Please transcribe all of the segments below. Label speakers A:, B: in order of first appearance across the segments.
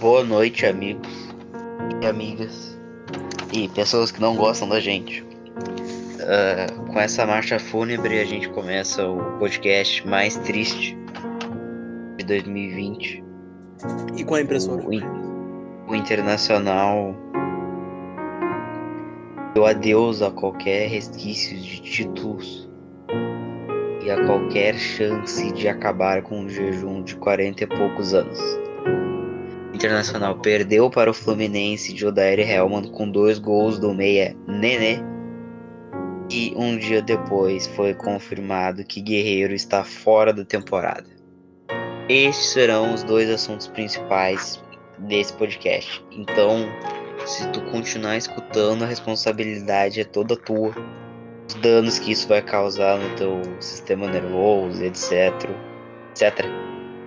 A: Boa noite, amigos e amigas e pessoas que não gostam da gente. Uh, com essa marcha fúnebre, a gente começa o podcast mais triste de 2020.
B: E com a impressora?
A: O, o Internacional deu adeus a qualquer resquício de títulos e a qualquer chance de acabar com um jejum de 40 e poucos anos. Internacional perdeu para o Fluminense de Odair Helman com dois gols do meia Nenê. E um dia depois foi confirmado que Guerreiro está fora da temporada. Estes serão os dois assuntos principais desse podcast. Então, se tu continuar escutando, a responsabilidade é toda tua. Os danos que isso vai causar no teu sistema nervoso, etc. etc.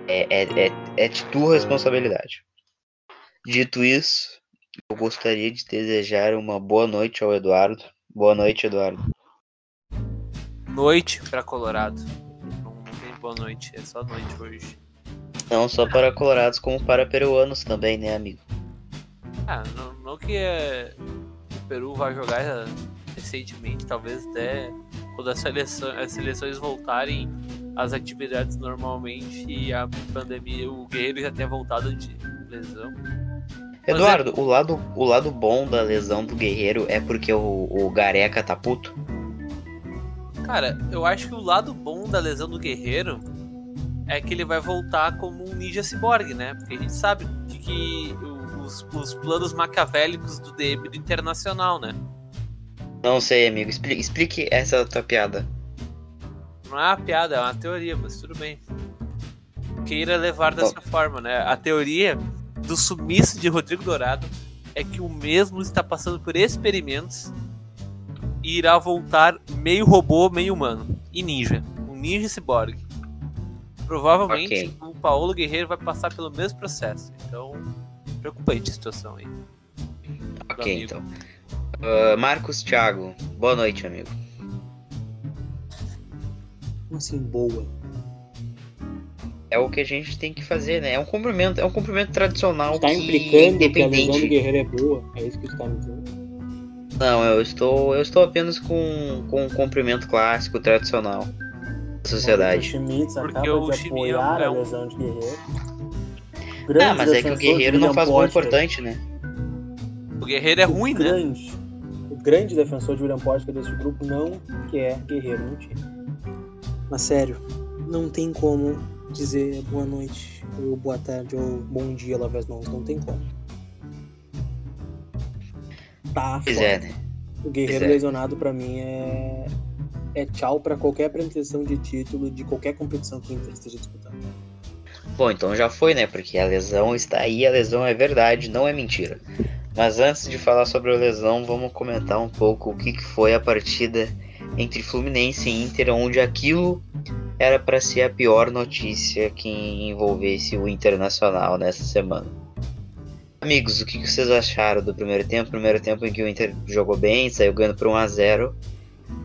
A: É, é, é, é de tua responsabilidade. Dito isso, eu gostaria de desejar uma boa noite ao Eduardo. Boa noite, Eduardo.
C: Noite para Colorado. Não, não tem boa noite, é só noite hoje.
A: Não só para colorados, como para peruanos também, né, amigo?
C: Ah, não, não que é, o Peru vai jogar recentemente, talvez até quando as, seleção, as seleções voltarem às atividades normalmente e a pandemia, o Guerreiro já tenha voltado de lesão.
A: Eduardo, é... o, lado, o lado bom da lesão do Guerreiro é porque o, o Gareca tá puto?
C: Cara, eu acho que o lado bom da lesão do Guerreiro é que ele vai voltar como um ninja cyborg, né? Porque a gente sabe de que os, os planos maquiavélicos do DM do Internacional, né?
A: Não sei, amigo. Explique, explique essa tua piada.
C: Não é uma piada, é uma teoria, mas tudo bem. Queira levar dessa forma, né? A teoria do sumiço de Rodrigo Dourado é que o mesmo está passando por experimentos e irá voltar meio robô, meio humano. E ninja. Um ninja cyborg. Provavelmente okay. o Paulo Guerreiro vai passar pelo mesmo processo. Então, preocupante a situação aí.
A: Ok, então. Uh, Marcos Thiago, boa noite, amigo.
B: Como assim, boa?
A: É o que a gente tem que fazer, né? É um cumprimento, é um cumprimento tradicional.
B: Está implicando que a lesão do guerreiro é boa? É isso que você está me dizendo?
A: Não, eu estou, eu estou apenas com, com um cumprimento clássico, tradicional da sociedade.
B: O Schmitz Porque de apoiar é um... a lesão de guerreiro.
A: Grande ah, mas é que o guerreiro não faz gol importante, né?
C: O guerreiro é
B: o
C: ruim,
B: né? grande, né? O grande defensor de William Potker desse grupo não quer guerreiro no time. Mas sério, não tem como dizer boa noite, ou boa tarde, ou bom dia, lave as mãos. Não tem como. Tá
A: pois é, né?
B: O guerreiro é. lesionado para mim é é tchau para qualquer pretensão de título de qualquer competição que o Inter esteja disputando.
A: Bom, então já foi, né? Porque a lesão está aí, a lesão é verdade, não é mentira. Mas antes de falar sobre a lesão, vamos comentar um pouco o que, que foi a partida entre Fluminense e Inter, onde aquilo era para ser a pior notícia que envolvesse o Internacional nessa semana. Amigos, o que, vocês acharam do primeiro tempo? Primeiro tempo em que o Inter jogou bem, saiu ganhando por 1 a 0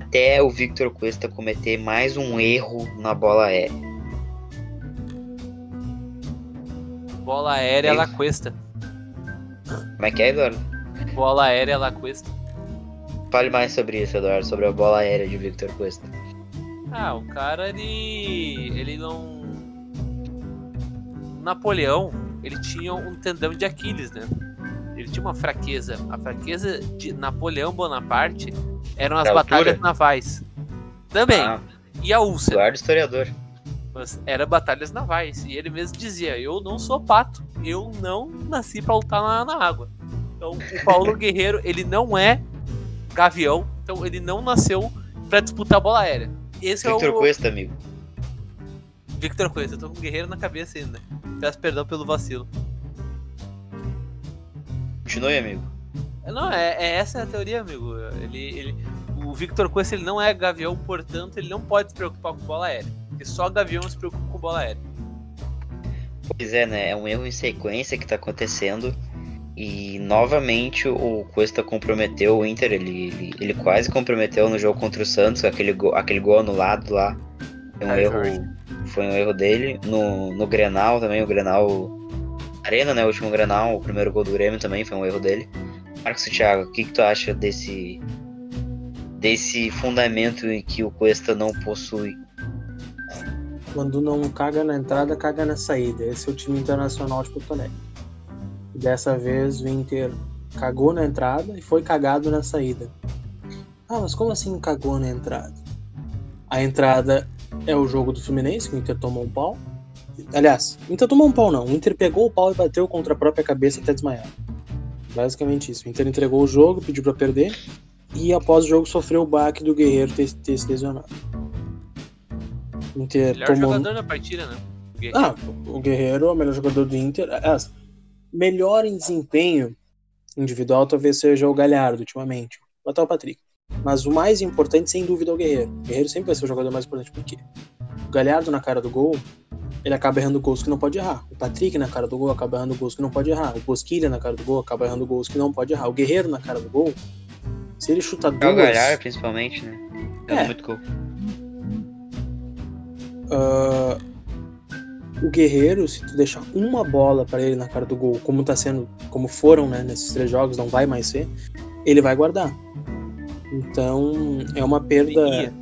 A: até o Victor Cuesta cometer mais um erro na bola aérea.
C: Bola aérea, ela cuesta.
A: Como é que é, Eduardo?
C: Bola aérea, ela cuesta.
A: Fale mais sobre isso, Eduardo, sobre a bola aérea de Victor Cuesta.
C: Ah, o cara, ele. Ele não. Napoleão, ele tinha um tendão de Aquiles, né? Ele tinha uma fraqueza. A fraqueza de Napoleão Bonaparte eram as batalhas navais. Também. Ah, e a úlcera.
A: Eduardo historiador.
C: Mas era batalhas navais. E ele mesmo dizia: Eu não sou pato. Eu não nasci pra lutar na, na água. Então, o Paulo Guerreiro, ele não é gavião. Então, ele não nasceu para disputar a bola aérea. Esse
A: Victor
C: é o...
A: Cuesta, amigo.
C: Victor Cuesta, eu tô com o Guerreiro na cabeça ainda. Peço perdão pelo vacilo.
A: Continue, amigo.
C: Não, é, é essa a teoria, amigo. Ele, ele, o Victor Cuesta ele não é gavião, portanto, ele não pode se preocupar com bola aérea. Porque só gavião se preocupa com bola aérea.
A: Pois é, né? É um erro em sequência que tá acontecendo. E novamente o Cuesta comprometeu o Inter, ele, ele, ele, quase comprometeu no jogo contra o Santos, aquele, go, aquele gol anulado lá. Foi um, erro, foi um erro dele. No, no Grenal também, o Grenal Arena, né? O último Granal, o primeiro gol do Grêmio também foi um erro dele. Marcos e Thiago, o que, que tu acha desse desse fundamento que o Cuesta não possui?
B: Quando não caga na entrada, caga na saída. Esse é o time internacional de Porto Alegre. Dessa vez o Inter cagou na entrada e foi cagado na saída. Ah, mas como assim cagou na entrada? A entrada é o jogo do Fluminense, que o Inter tomou um pau. Aliás, o Inter tomou um pau não. O Inter pegou o pau e bateu contra a própria cabeça até desmaiar. Basicamente isso. O Inter entregou o jogo, pediu para perder e após o jogo sofreu o baque do Guerreiro ter, ter se lesionado.
C: O Inter melhor tomou... jogador da partida, né?
B: O. Ah, o Guerreiro é o melhor jogador do Inter. Aliás, melhor em desempenho individual talvez seja o Galhardo ultimamente. Ou até o Patrick. Mas o mais importante, sem dúvida, é o Guerreiro. O Guerreiro sempre vai ser o jogador mais importante. Por quê? O Galhardo na cara do gol, ele acaba errando gols que não pode errar. O Patrick na cara do gol acaba errando gols que não pode errar. O Bosquilha na cara do gol acaba errando gols que não pode errar. O Guerreiro na cara do gol, se ele chutar duas... É
A: o Galhardo, principalmente, né? É. muito gol.
B: Uh, o Guerreiro, se tu deixar uma bola para ele na cara do gol, como tá sendo, como foram, né, nesses três jogos, não vai mais ser, ele vai guardar. Então, é uma perda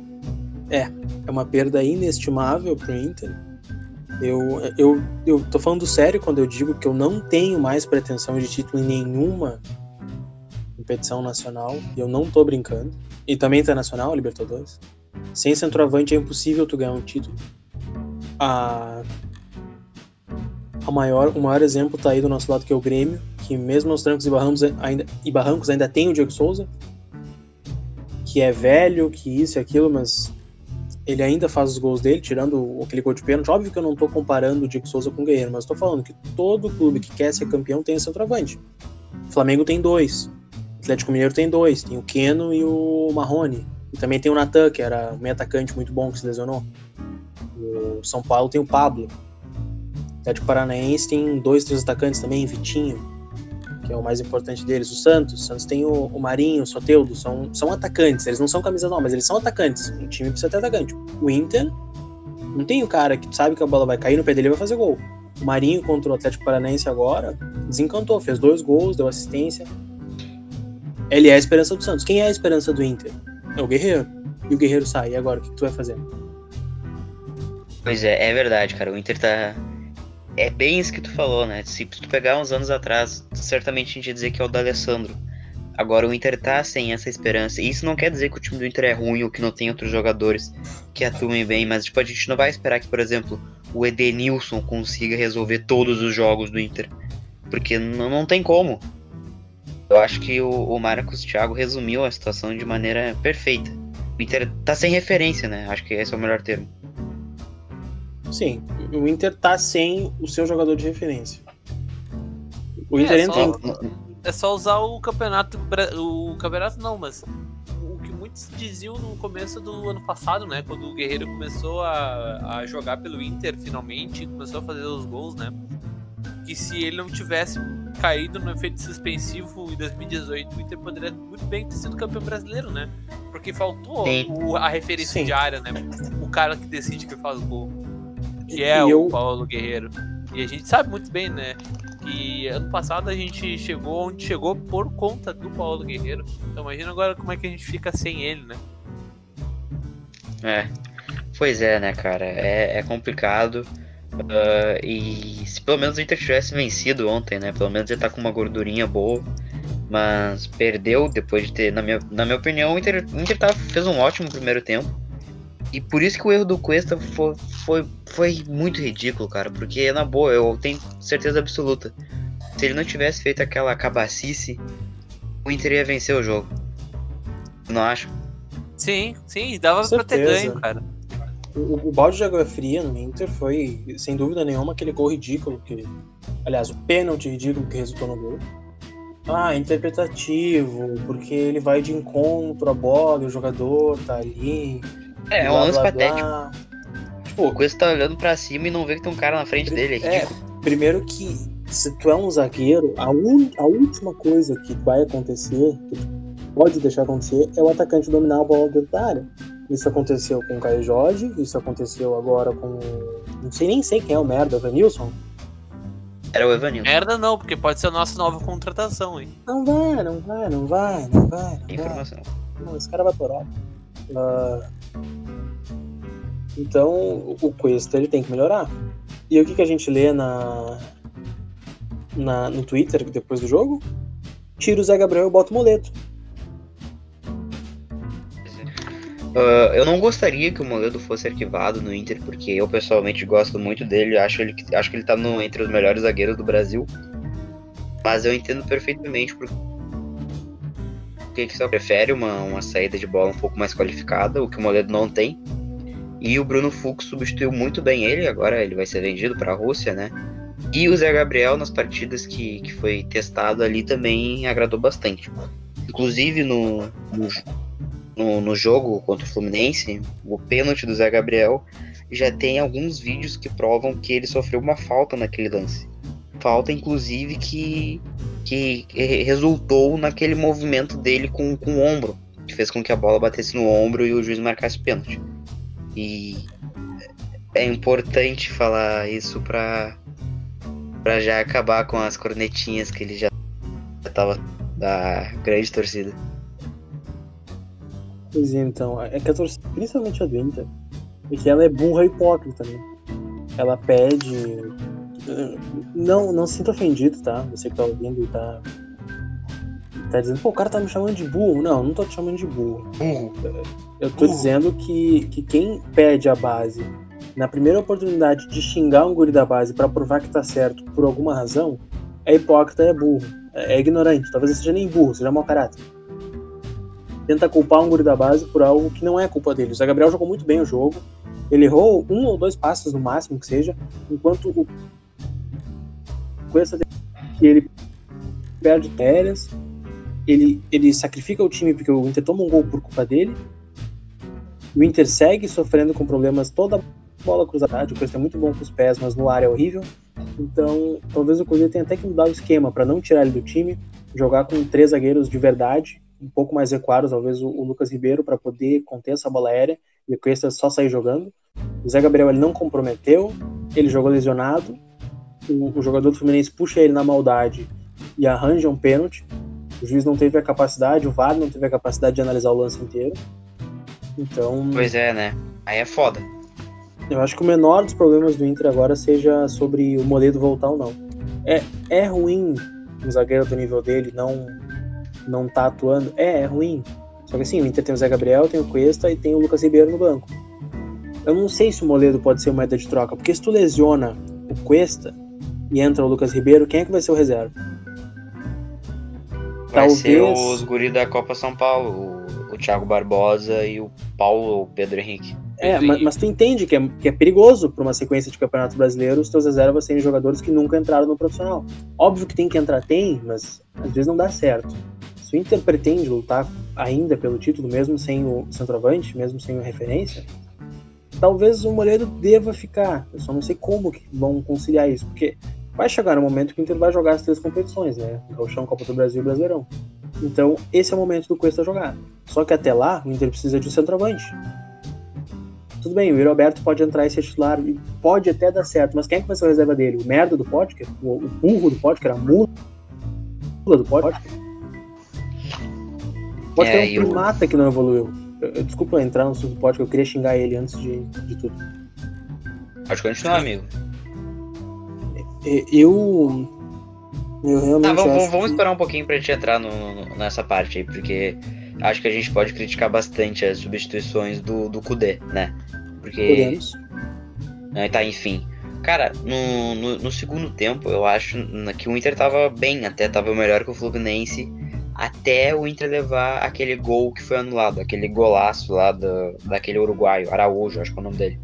B: é, é uma perda inestimável pro Inter. Eu, eu, eu tô falando sério quando eu digo que eu não tenho mais pretensão de título em nenhuma competição nacional, e eu não tô brincando. E também internacional, Libertadores. Sem centroavante é impossível tu ganhar um título. A a maior, o maior exemplo tá aí do nosso lado, que é o Grêmio, que mesmo aos trancos e barrancos ainda, e barrancos ainda tem o Diego Souza, que é velho, que isso e aquilo, mas ele ainda faz os gols dele, tirando aquele gol de pênalti. Óbvio que eu não tô comparando o Diego Souza com o Guerreiro, mas tô falando que todo clube que quer ser campeão tem centroavante. O Flamengo tem dois, o Atlético Mineiro tem dois, tem o Keno e o Marrone. E também tem o Natan, que era um atacante muito bom que se lesionou. O São Paulo tem o Pablo. Atlético Paranaense tem dois, três atacantes também, Vitinho, que é o mais importante deles. O Santos, o Santos tem o, o Marinho, o Soteudo, são, são atacantes. Eles não são camisa não, mas eles são atacantes. Um time precisa ter atacante. O Inter não tem o cara que sabe que a bola vai cair no pé dele e vai fazer gol. O Marinho contra o Atlético Paranaense agora desencantou, fez dois gols, deu assistência. Ele é a esperança do Santos. Quem é a esperança do Inter? É o Guerreiro. E o Guerreiro sai. E agora, o que tu vai fazer?
A: Pois é, é verdade, cara. O Inter tá é bem isso que tu falou, né? Se tu pegar uns anos atrás, certamente a gente ia dizer que é o da Alessandro. Agora o Inter tá sem essa esperança. E isso não quer dizer que o time do Inter é ruim ou que não tem outros jogadores que atuem bem, mas tipo, a gente não vai esperar que, por exemplo, o Edenilson consiga resolver todos os jogos do Inter. Porque não, não tem como. Eu acho que o, o Marcos Thiago resumiu a situação de maneira perfeita. O Inter tá sem referência, né? Acho que esse é o melhor termo.
B: Sim, o Inter tá sem o seu jogador de referência. O Inter
C: é,
B: entra
C: só, em... é só usar o campeonato. O campeonato não, mas o que muitos diziam no começo do ano passado, né? Quando o Guerreiro começou a, a jogar pelo Inter finalmente, começou a fazer os gols, né? Que se ele não tivesse caído no efeito suspensivo em 2018, o Inter poderia muito bem ter sido campeão brasileiro, né? Porque faltou o, a referência Sim. diária, né? O cara que decide que faz o gol que é o eu... Paulo Guerreiro. E a gente sabe muito bem, né? Que ano passado a gente chegou onde chegou por conta do Paulo Guerreiro. Então imagina agora como é que a gente fica sem ele, né?
A: É. Pois é, né, cara? É, é complicado. Uh, e se pelo menos o Inter tivesse vencido ontem, né? Pelo menos ele tá com uma gordurinha boa. Mas perdeu depois de ter, na minha, na minha opinião, o Inter, o Inter tá, fez um ótimo primeiro tempo. E por isso que o erro do Cuesta foi, foi, foi muito ridículo, cara. Porque, na boa, eu tenho certeza absoluta. Se ele não tivesse feito aquela cabacice, o Inter ia vencer o jogo. Não acho?
C: Sim, sim, dava pra ter ganho, cara.
B: O, o balde de água fria no Inter foi, sem dúvida nenhuma, aquele gol ridículo. Que, aliás, o pênalti ridículo que resultou no gol. Ah, interpretativo, porque ele vai de encontro à bola, o jogador tá ali
A: é, é um lance patético. Tipo, o Coisa tá olhando pra cima e não vê que tem um cara na frente dele. É,
B: é primeiro que se tu é um zagueiro, a, un... a última coisa que vai acontecer, que pode deixar acontecer, é o atacante dominar a bola dentro da área. Isso aconteceu com o Caio Jorge, isso aconteceu agora com. Não sei nem sei quem é o merda, o Vanilson.
A: Era o Evanilson.
C: Merda não, porque pode ser a nossa nova contratação, hein?
B: Não vai, não vai, não vai, não vai. Não vai.
A: Informação.
B: Não, esse cara vai por Europa. Ah, então, o Cuesta ele tem que melhorar. E o que, que a gente lê na, na, no Twitter depois do jogo? Tira o Zé Gabriel e bota o moleto.
A: Ah, eu não gostaria que o Moledo fosse arquivado no Inter, porque eu pessoalmente gosto muito dele. Acho, ele, acho que ele tá no, entre os melhores zagueiros do Brasil. Mas eu entendo perfeitamente por que só prefere uma, uma saída de bola um pouco mais qualificada, o que o Moledo não tem. E o Bruno Fux substituiu muito bem ele, agora ele vai ser vendido para a Rússia, né? E o Zé Gabriel, nas partidas que, que foi testado ali, também agradou bastante. Inclusive no, no, no, jogo contra o Fluminense, o pênalti do Zé Gabriel já tem alguns vídeos que provam que ele sofreu uma falta naquele lance. Falta, inclusive, que, que resultou naquele movimento dele com, com o ombro, que fez com que a bola batesse no ombro e o juiz marcasse o pênalti. E é importante falar isso pra, pra já acabar com as cornetinhas que ele já, tava da grande torcida.
B: Pois é, então. É que a torcida, principalmente a do Inter, é que ela é burra e hipócrita, né? Ela pede. Não, não se sinta ofendido, tá? Você que tá ouvindo e tá. Tá dizendo, pô, o cara tá me chamando de burro. Não, não tô te chamando de burro.
A: Burro.
B: Eu tô
A: Burro.
B: dizendo que, que quem pede a base na primeira oportunidade de xingar um guri da base pra provar que tá certo por alguma razão, é hipócrita, é burro. É, é ignorante. Talvez seja nem burro, seja mau caráter. Tenta culpar um guri da base por algo que não é culpa dele. O Zé Gabriel jogou muito bem o jogo. Ele errou um ou dois passes no máximo que seja, enquanto o Cuesta ele perde férias, ele, ele sacrifica o time porque o Inter toma um gol por culpa dele. O Inter segue sofrendo com problemas toda a bola cruzada. O Cuesta é muito bom com os pés, mas no ar é horrível. Então, talvez o Cruzeiro tenha até que mudar o esquema para não tirar ele do time, jogar com três zagueiros de verdade, um pouco mais recuados, talvez o, o Lucas Ribeiro para poder conter essa bola aérea e o Cuesta só sair jogando. O Zé Gabriel ele não comprometeu, ele jogou lesionado. O, o jogador do Fluminense puxa ele na maldade e arranja um pênalti. O juiz não teve a capacidade, o VAR não teve a capacidade de analisar o lance inteiro. Então,
A: Pois é, né? Aí é foda.
B: eu acho que o menor dos problemas do Inter agora seja sobre o Moledo voltar ou não. É, é ruim um zagueiro do nível dele não não tá atuando? É, é ruim. Só que assim, o Inter tem o Zé Gabriel, tem o Cuesta e tem o Lucas Ribeiro no banco. Eu não sei se o Moledo pode ser uma moeda de troca, porque se tu lesiona o Cuesta e entra o Lucas Ribeiro, quem é que vai ser o reserva?
A: Vai ser
B: Talvez-
A: os guri da Copa São Paulo, o, o Thiago Barbosa e o Paulo o Pedro Henrique.
B: É,
C: Pedro
B: mas,
C: Henrique.
B: mas tu entende que é, que é perigoso para uma sequência de campeonato brasileiro os teus reservas serem jogadores que nunca entraram no profissional. Óbvio que tem que entrar, tem, mas às vezes não dá certo. Se o Inter pretende lutar ainda pelo título, mesmo sem o centroavante, mesmo sem o referência, talvez o Moledo deva ficar. Eu só não sei como que vão conciliar isso, porque vai chegar um momento que o Inter vai jogar as três competições, né? Gauchão, Copa do Brasil e Brasileirão. Então, esse é o momento do Cuesta jogar. Só que até lá, o Inter precisa de um centroavante. Tudo bem, o Yuri Alberto pode entrar e ser titular, e pode até dar certo, mas quem é que vai ser a reserva dele? O merda do Potker? O, o burro do Potker? A mula do Potker? O Potker
A: É,
B: é, um
A: o-
B: primata que não evoluiu. Eu- eu- desculpa entrar no Potker, eu queria xingar ele antes de, de tudo.
A: Pode continuar, amigo.
B: E- Eu. Eu realmente
A: Tá, vamos,
B: acho
A: vamos-
B: que-
A: esperar um pouquinho pra gente entrar no- no- nessa parte aí, porque acho que a gente pode criticar bastante as substituições do, do Kudê, né? Porque.
B: Podemos.
A: né, tá, enfim. Cara, no, no, no segundo tempo, eu acho que o Inter tava bem, até tava melhor que o Fluminense, até o Inter levar aquele gol que foi anulado, aquele golaço lá da, daquele uruguaio, Araújo, acho que é o nome dele.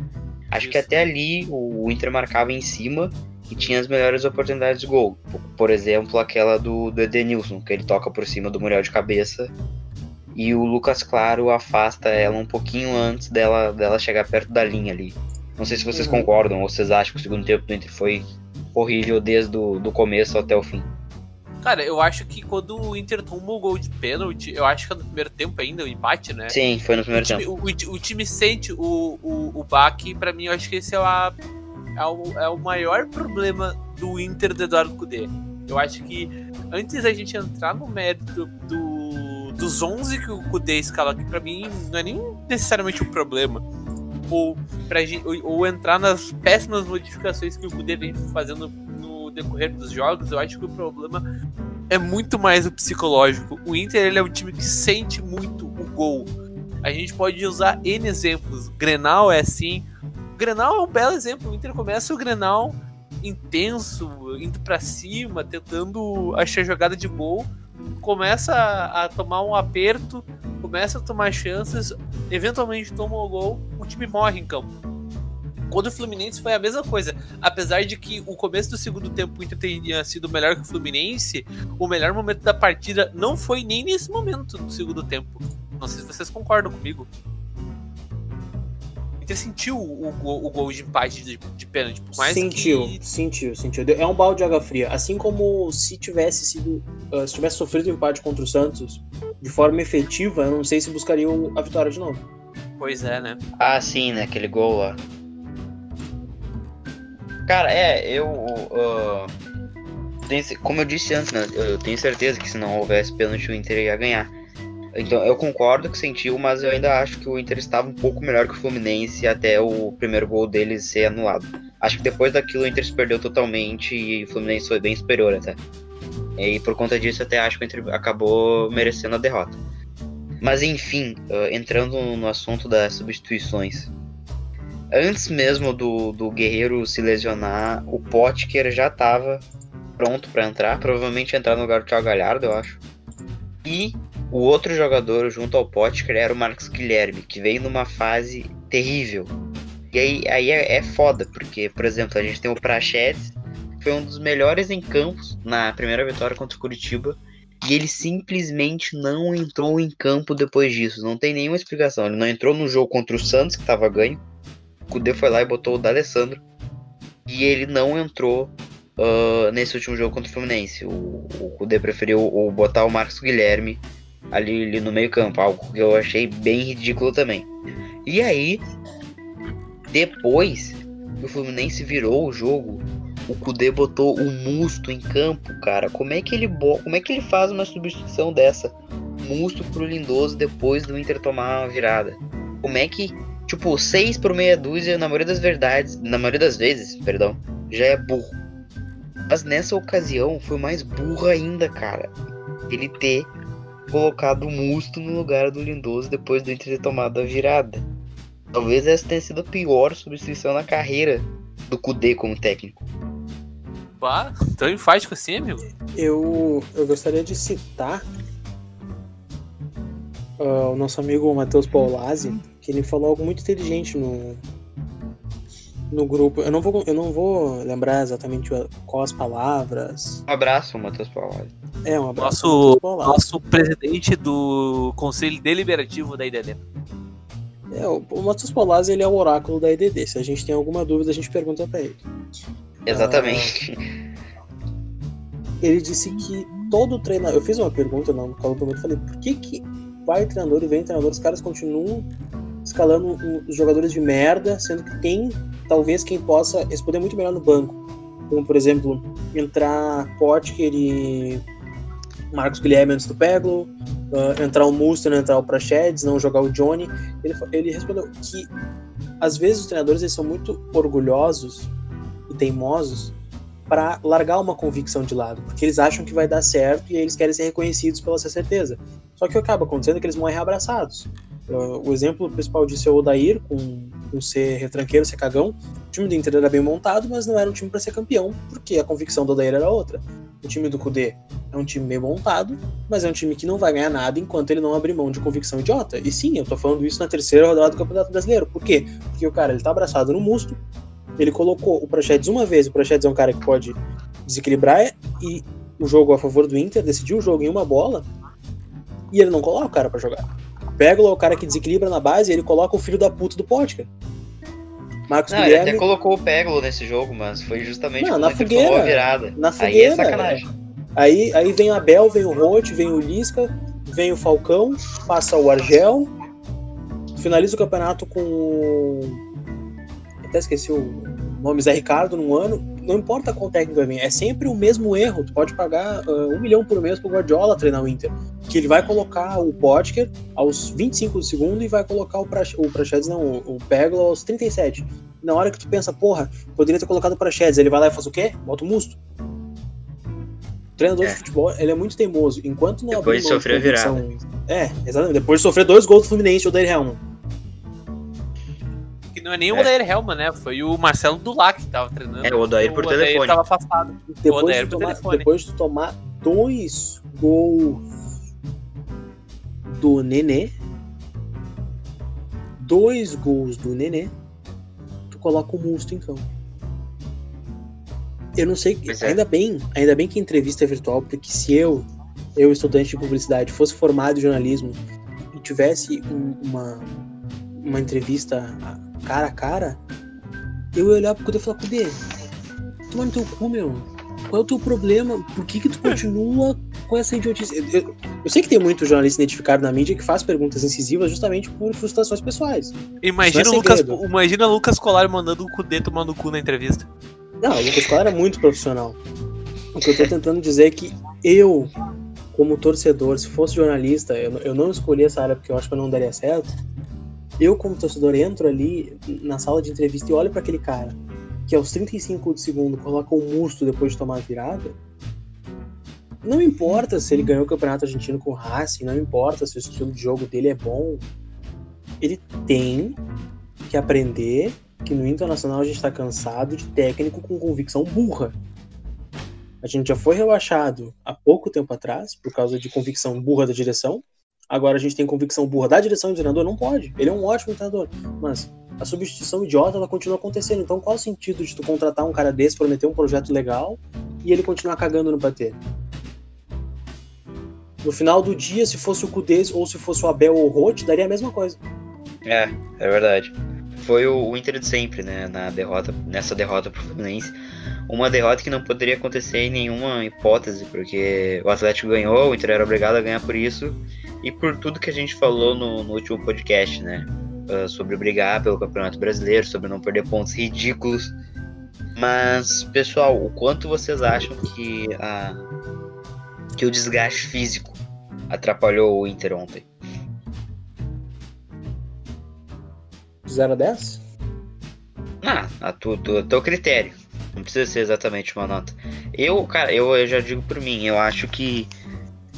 A: Acho que
C: Isso.
A: até ali o, o Inter marcava em cima e tinha as melhores oportunidades de gol. Por, exemplo, aquela do, do Edenilson, que ele toca por cima do Muriel de cabeça e o Lucas Claro afasta ela um pouquinho antes dela, dela chegar perto da linha ali. Não sei se vocês
B: Uhum.
A: concordam ou vocês acham que o segundo tempo do Inter foi horrível desde o do começo até o fim.
C: Cara, eu acho que quando o Inter tomou o gol de pênalti, eu acho que é no primeiro tempo ainda, o empate, né?
A: Sim, foi no
C: O
A: primeiro
C: time,
A: tempo.
C: o, o- o time sente o, o, o baque, pra mim, eu acho que esse é, a- é o, é o maior problema do Inter do Eduardo Cudê. Eu acho que antes da gente entrar no mérito do, dos 11 que o Cudê escala aqui, pra mim não é nem necessariamente um problema. Ou, pra, ou, ou entrar nas péssimas modificações que o Cudê vem fazendo no decorrer dos jogos, eu acho que o problema é muito mais o psicológico. O Inter ele é um time que sente muito o gol. A gente pode usar N exemplos. Grenal é assim. Grenal é um belo exemplo. O Inter começa o Grenal intenso, indo para cima, tentando achar jogada de gol. Começa a, a tomar um aperto, começa a tomar chances, eventualmente toma o gol, o time morre em campo. Quando o Fluminense foi a mesma coisa. Apesar de que o começo do segundo tempo o Inter tenha sido melhor que o Fluminense, o melhor momento da partida não foi nem nesse momento do segundo tempo. Não sei se vocês concordam comigo. Inter sentiu o, o, o gol de empate de, de pênalti. Por mais
B: sentiu,
C: que...
B: sentiu, sentiu. É um balde de água fria. Assim como se tivesse sido. Uh, se tivesse sofrido o empate contra o Santos de forma efetiva, eu não sei se buscariam a vitória de novo.
C: Pois é, né?
A: Ah, sim, né? Aquele gol lá. Cara, é, eu. Uh, tenho, como eu disse antes, né? Eu tenho certeza que se não houvesse pênalti, o Inter ia ganhar. Então eu concordo que sentiu, mas eu ainda acho que o Inter estava um pouco melhor que o Fluminense até o primeiro gol deles ser anulado. Acho que depois daquilo o Inter se perdeu totalmente e o Fluminense foi bem superior até. E por conta disso até acho que o Inter acabou merecendo a derrota. Mas enfim, uh, entrando no assunto das substituições antes mesmo do, do Guerreiro se lesionar, o Potker já estava pronto para entrar. Provavelmente entrar no lugar do Thiago Galhardo, eu acho. E o outro jogador junto ao Potker era o Marcos Guilherme, que veio numa fase terrível. E aí, aí é, é foda, porque, por exemplo, a gente tem o Prachetes, foi um dos melhores em campos na primeira vitória contra o Curitiba. E ele simplesmente não entrou em campo depois disso. Não tem nenhuma explicação. Ele não entrou no jogo contra o Santos, que estava ganho Kudê foi lá e botou o D'Alessandro. E ele não entrou uh, nesse último jogo contra o Fluminense. O, o Kudê preferiu o, botar o Marcos Guilherme ali, ali no meio campo, algo que eu achei bem ridículo também. E aí, depois que o Fluminense virou o jogo, o Kudê botou o Musto em campo, cara. Como é que ele como é que ele faz uma substituição dessa? Musto pro Lindoso depois do Inter tomar uma virada. Como é que Tipo, 6 por meia dúzia, na maioria das verdades, na maioria das vezes, perdão, já é burro. Mas nessa ocasião foi mais burro ainda, cara. Ele ter colocado o Musto no lugar do Lindoso depois do Inter ter tomado a virada. Talvez essa tenha sido a pior substituição na carreira do Kudê como técnico.
C: Bah, tão enfático assim, amigo?
B: Eu, eu gostaria de citar uh, o nosso amigo Matheus Paulazzi, que ele falou algo muito inteligente no, no grupo. Eu não vou, eu não vou lembrar exatamente quais as palavras.
A: Um abraço, Matheus Paulazzi.
B: É, um abraço.
C: Nosso, nosso presidente do Conselho Deliberativo da IDD.
B: É, o, o Matheus Paulazzi ele é o oráculo da IDD. Se a gente tem alguma dúvida, a gente pergunta para ele.
A: Exatamente.
B: Ah, ele disse que todo treinador. Eu fiz uma pergunta no qual eu falei, por que que vai treinador e vem treinador, os caras continuam escalando os jogadores de merda, sendo que tem talvez quem possa responder muito melhor no banco. Como, por exemplo, entrar Potker e Marcos Guilherme antes do Peglo, uh, entrar o Muster, entrar o Prachedes, não jogar o Johnny. Ele, ele respondeu que às vezes os treinadores eles são muito orgulhosos e teimosos para largar uma convicção de lado, porque eles acham que vai dar certo e eles querem ser reconhecidos pela sua certeza. Só que acaba acontecendo é que eles morrem abraçados. Uh, o exemplo principal disso é o Odair, com, com ser retranqueiro, ser cagão. O time do Inter era bem montado, mas não era um time para ser campeão, porque a convicção do Odair era outra. O time do Kudê é um time bem montado, mas é um time que não vai ganhar nada enquanto ele não abrir mão de convicção idiota. E sim, eu tô falando isso na terceira rodada do Campeonato Brasileiro. Por quê? Porque o cara ele tá abraçado no musto, ele colocou o Prachedes uma vez, o Prachedes é um cara que pode desequilibrar e o jogo a favor do Inter, decidiu o jogo em uma bola, e ele não coloca o cara para jogar. Pega o cara que desequilibra na base e ele coloca o filho da puta do Potker.
A: Marcos não, Guilherme... ele até colocou o Peglo nesse jogo, mas foi justamente
B: não, na fogueira,
A: a virada.
B: Na fogueira.
A: Aí é sacanagem.
B: Aí, aí vem o Abel, vem o Roth, vem o Lisca, vem o Falcão, passa o Argel, finaliza o campeonato com. Até esqueci o nome, Zé Ricardo, num ano. não importa qual técnico vir, é sempre o mesmo erro. Tu pode pagar uh, um milhão por mês pro Guardiola treinar o Inter. Que ele vai colocar o Potker aos 25 do segundo e vai colocar o, Prach o Prachedes, não, o, o Peglo aos 37. Na hora que tu pensa, porra, poderia ter colocado o Prachedes, ele vai lá e faz o quê? Bota o Musto. O treinador
A: É.
B: de futebol, ele é muito teimoso. Enquanto não
A: Depois de sofrer a virada.
B: É, exatamente. Depois de sofrer dois gols do Fluminense, o Dair Helman.
C: Que não é nem o
A: É.
C: Odair Helman, né? Foi o Marcelo Dulac que tava treinando.
A: É, o Odair por
C: Odair
A: telefone.
C: tava afastado.
B: Depois
C: Odair
B: de,
C: por
B: tomar,
C: telefone.
B: depois de tomar dois gols do Nenê, dois gols do Nenê, tu coloca o Musto em campo. Eu não sei,
A: é.
B: ainda bem, ainda bem que a entrevista é virtual, porque se eu, eu estudante de publicidade, fosse formado em jornalismo e tivesse um- uma, uma entrevista cara a cara, eu ia olhar pro Cudê e falar, Cudê, toma no teu cu, meu. Qual é o teu problema? Por que que tu continua com essa idiotice? Eu, eu- sei que tem muito jornalista identificado na mídia que faz perguntas incisivas justamente por frustrações pessoais.
C: Imagina,
B: é
C: Lucas, imagina Lucas Colar mandando o Cudê tomar no cu na entrevista.
B: Não, o Lucas Colar é muito profissional. O que eu tô tentando dizer é que eu, como torcedor, se fosse jornalista, eu, eu não escolhi essa área porque eu acho que eu não daria certo. Eu, como torcedor, entro ali na sala de entrevista e olho para aquele cara que aos 35 de segundo coloca um musto depois de tomar a virada. Não importa se ele ganhou o campeonato argentino com o Racing, não importa se o estilo de jogo dele é bom. Ele tem que aprender que no Internacional a gente tá cansado de técnico com convicção burra. A gente já foi rebaixado há pouco tempo atrás por causa de convicção burra da direção. Agora a gente tem convicção burra da direção e o treinador não pode. Ele é um ótimo treinador, mas a substituição idiota ela continua acontecendo. Então qual o sentido de tu contratar um cara desse, prometer um projeto legal e ele continuar cagando no bater? No final do dia, se fosse o Cudês ou se fosse o Abel ou o Roth, daria a mesma coisa.
A: É, é verdade. Foi o, o Inter de sempre, né? Na derrota, nessa derrota pro Fluminense. Uma derrota que não poderia acontecer em nenhuma hipótese, porque o Atlético ganhou, o Inter era obrigado a ganhar por isso. E por tudo que a gente falou no, no último podcast, né? Ah, sobre brigar pelo Campeonato Brasileiro, sobre não perder pontos ridículos. Mas, pessoal, o quanto vocês acham que, a, que o desgaste físico atrapalhou o Inter ontem?
B: De 0 a 10?
A: Ah, a tu, tu, a teu critério. Não precisa ser exatamente uma nota. Eu, cara, eu, eu já digo por mim, eu acho que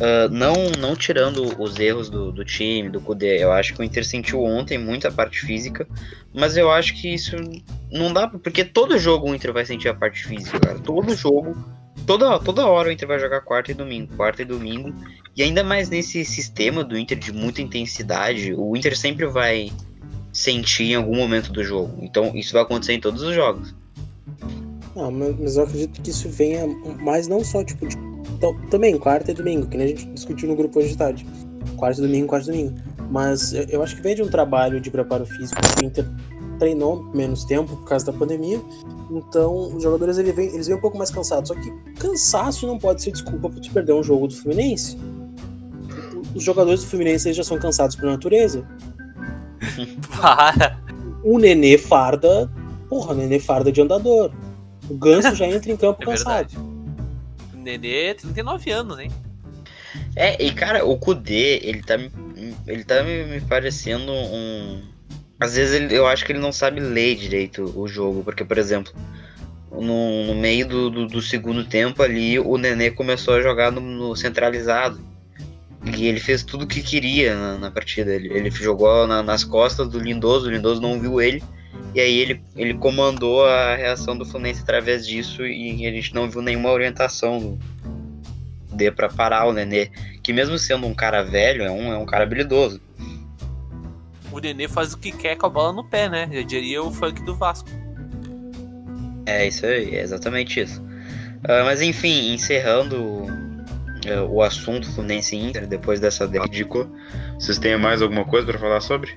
A: ah, não, não tirando os erros do, do time, do Kudê, eu acho que o Inter sentiu ontem muita parte física, mas eu acho que isso não dá, porque todo jogo o Inter vai sentir a parte física, cara. Todo jogo, toda, toda hora o Inter vai jogar quarta e domingo, quarta e domingo, e ainda mais nesse sistema do Inter de muita intensidade, o Inter sempre vai sentir em algum momento do jogo. Então isso vai acontecer em todos os jogos.
B: Mas eu acredito que isso venha mais não só, tipo, de, to- também quarta e domingo, que nem a gente discutiu no grupo hoje de tarde. Quarta e domingo, quarta e domingo. Mas eu- acho que vem de um trabalho de preparo físico que o Inter treinou menos tempo por causa da pandemia. Então, os jogadores ele vem, eles vêm um pouco mais cansados. Só que cansaço não pode ser desculpa pra tu perder um jogo do Fluminense. Os jogadores do Fluminense eles já são cansados por natureza.
C: Para.
B: O Nenê farda, porra, o Nenê farda de andador. O Ganso já entra em campo
C: É
B: cansado.
C: verdade. O Nenê, 39 anos, hein?
A: É, e cara, o Kudê, ele tá, me- ele tá me, me parecendo um. Às vezes ele- eu acho que ele não sabe ler direito o jogo, porque, por exemplo, no, no meio do, do, do segundo tempo ali, o Nenê começou a jogar no, no centralizado. E ele fez tudo o que queria na, na partida. Ele, ele jogou na- nas costas do Lindoso, o Lindoso não viu ele. E aí ele, ele comandou a reação do Fluminense através disso e a gente não viu nenhuma orientação Dê pra parar o Nenê. Que mesmo sendo um cara velho, é um, é um cara habilidoso.
C: O Nenê faz o que quer com a bola no pé, né? Eu diria o funk do Vasco.
A: É isso aí, é exatamente isso. Ah, mas enfim, encerrando eh, o assunto Fluminense Inter, depois dessa derrota ridícula, vocês têm mais alguma coisa pra falar sobre?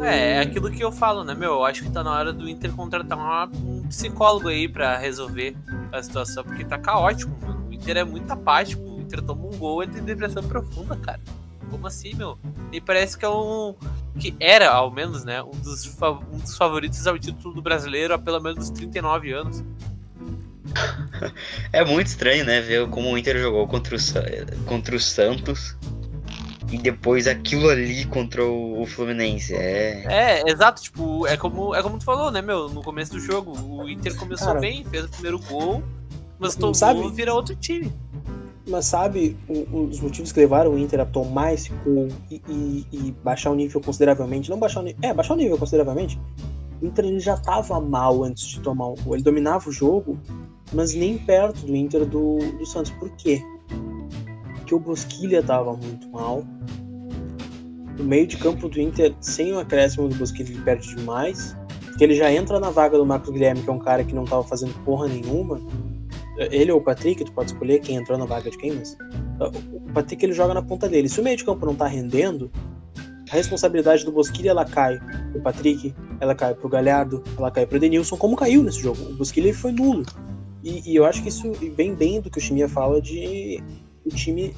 C: É, é aquilo que eu falo, né, meu? Eu acho que tá na hora do Inter contratar uma- um psicólogo aí pra resolver a situação, porque tá caótico, mano. O Inter é muito apático. O Inter toma um gol e tem depressão profunda, cara. Como assim, meu? E parece que é um. que era, ao menos, né, um dos, um dos favoritos ao título do brasileiro há pelo menos 39 anos.
A: É muito estranho, né, ver como o Inter jogou contra o, contra o Santos e depois aquilo ali contra o Fluminense. É...
C: é, exato, tipo, é como, é como tu falou, né, meu? No começo do jogo, o Inter começou Cara, bem, fez o primeiro gol, mas tomou sabe, vira outro time.
B: Mas sabe os motivos que levaram o Inter a tomar esse gol e, e, e, baixar o nível consideravelmente? Não baixar o nível. É, baixar o nível consideravelmente. O Inter ele já tava mal antes de tomar o gol. Ele dominava o jogo, mas nem perto do Inter do, do Santos. Por quê? Porque o Bosquilha tava muito mal. O meio de campo do Inter, sem o acréscimo do Bosquilha, ele perde demais. Porque ele já entra na vaga do Marcos Guilherme, que é um cara que não tava fazendo porra nenhuma ele ou o Patrick, tu pode escolher quem entrou na vaga de quem, mas o Patrick ele joga na ponta dele. Se o meio de campo não tá rendendo, a responsabilidade do Bosquilha ela cai pro Patrick, ela cai pro Galhardo, ela cai pro Denilson, como caiu nesse jogo. O Bosquilha foi nulo. E, e, eu acho que isso vem bem do que o Chimia fala de o time,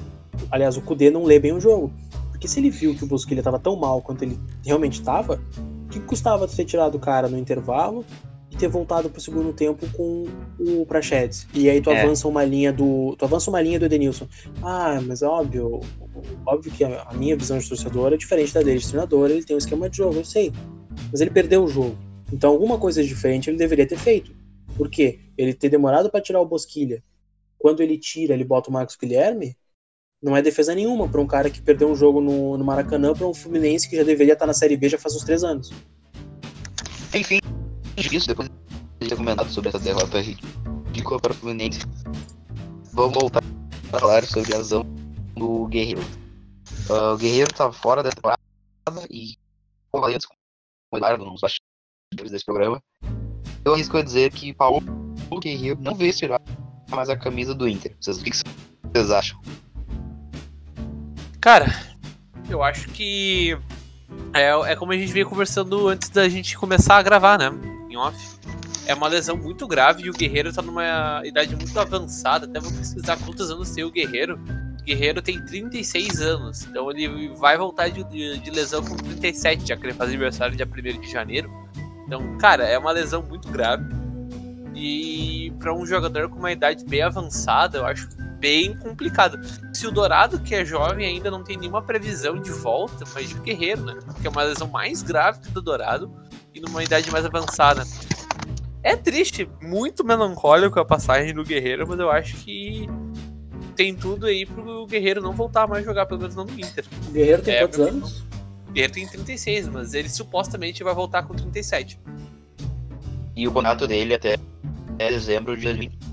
B: aliás, o Kudê não lê bem o jogo. Porque se ele viu que o Bosquilha tava tão mal quanto ele realmente tava, o que custava ter tirado o cara no intervalo ter voltado pro segundo tempo com o Prachedes. E aí tu é. avança uma linha do. Tu avança uma linha do Edenilson. Ah, mas óbvio. Óbvio que a minha visão de torcedor é diferente da dele de treinador, ele tem um esquema de jogo, eu sei. Mas ele perdeu o jogo. Então alguma coisa diferente ele deveria ter feito. Por quê? Ele ter demorado para tirar o Bosquilha. Quando ele tira, ele bota o Marcos Guilherme. Não é defesa nenhuma para um cara que perdeu um jogo no, no Maracanã para um Fluminense que já deveria estar na Série B já faz uns três anos.
A: Enfim, disso, depois de ter comentado sobre essa derrota ridícula para o Fluminense, vamos voltar a falar sobre a razão do Guerreiro. Uh, o Guerreiro estava fora da temporada e, eu com o Eduardo nos bastidores desse programa, eu arrisco a dizer que Paulo Guerreiro não vestirá mais a camisa do Inter. Vocês, o que vocês acham?
C: Cara, eu acho que é, é como a gente veio conversando antes da gente começar a gravar, né? Em off. É uma lesão muito grave e o Guerreiro tá numa idade muito avançada. Até vou pesquisar quantos anos tem o Guerreiro. O Guerreiro tem 36 anos. Então ele vai voltar de, de, lesão com 37, já que ele faz aniversário dia 1 de janeiro. Então, cara, é uma lesão muito grave. E para um jogador com uma idade bem avançada, eu acho bem complicado. Se o Dourado, que é jovem, ainda não tem nenhuma previsão de volta, mas o Guerreiro, né? Que é uma lesão mais grave que do Dourado e numa idade mais avançada. É triste, muito melancólico a passagem do Guerreiro, mas eu acho que tem tudo aí pro Guerreiro não voltar mais a jogar, pelo menos não no Inter.
B: O Guerreiro tem é, quantos anos?
C: O Guerreiro tem 36, mas ele supostamente vai voltar com 37.
A: E o contrato dele até dezembro de 2020.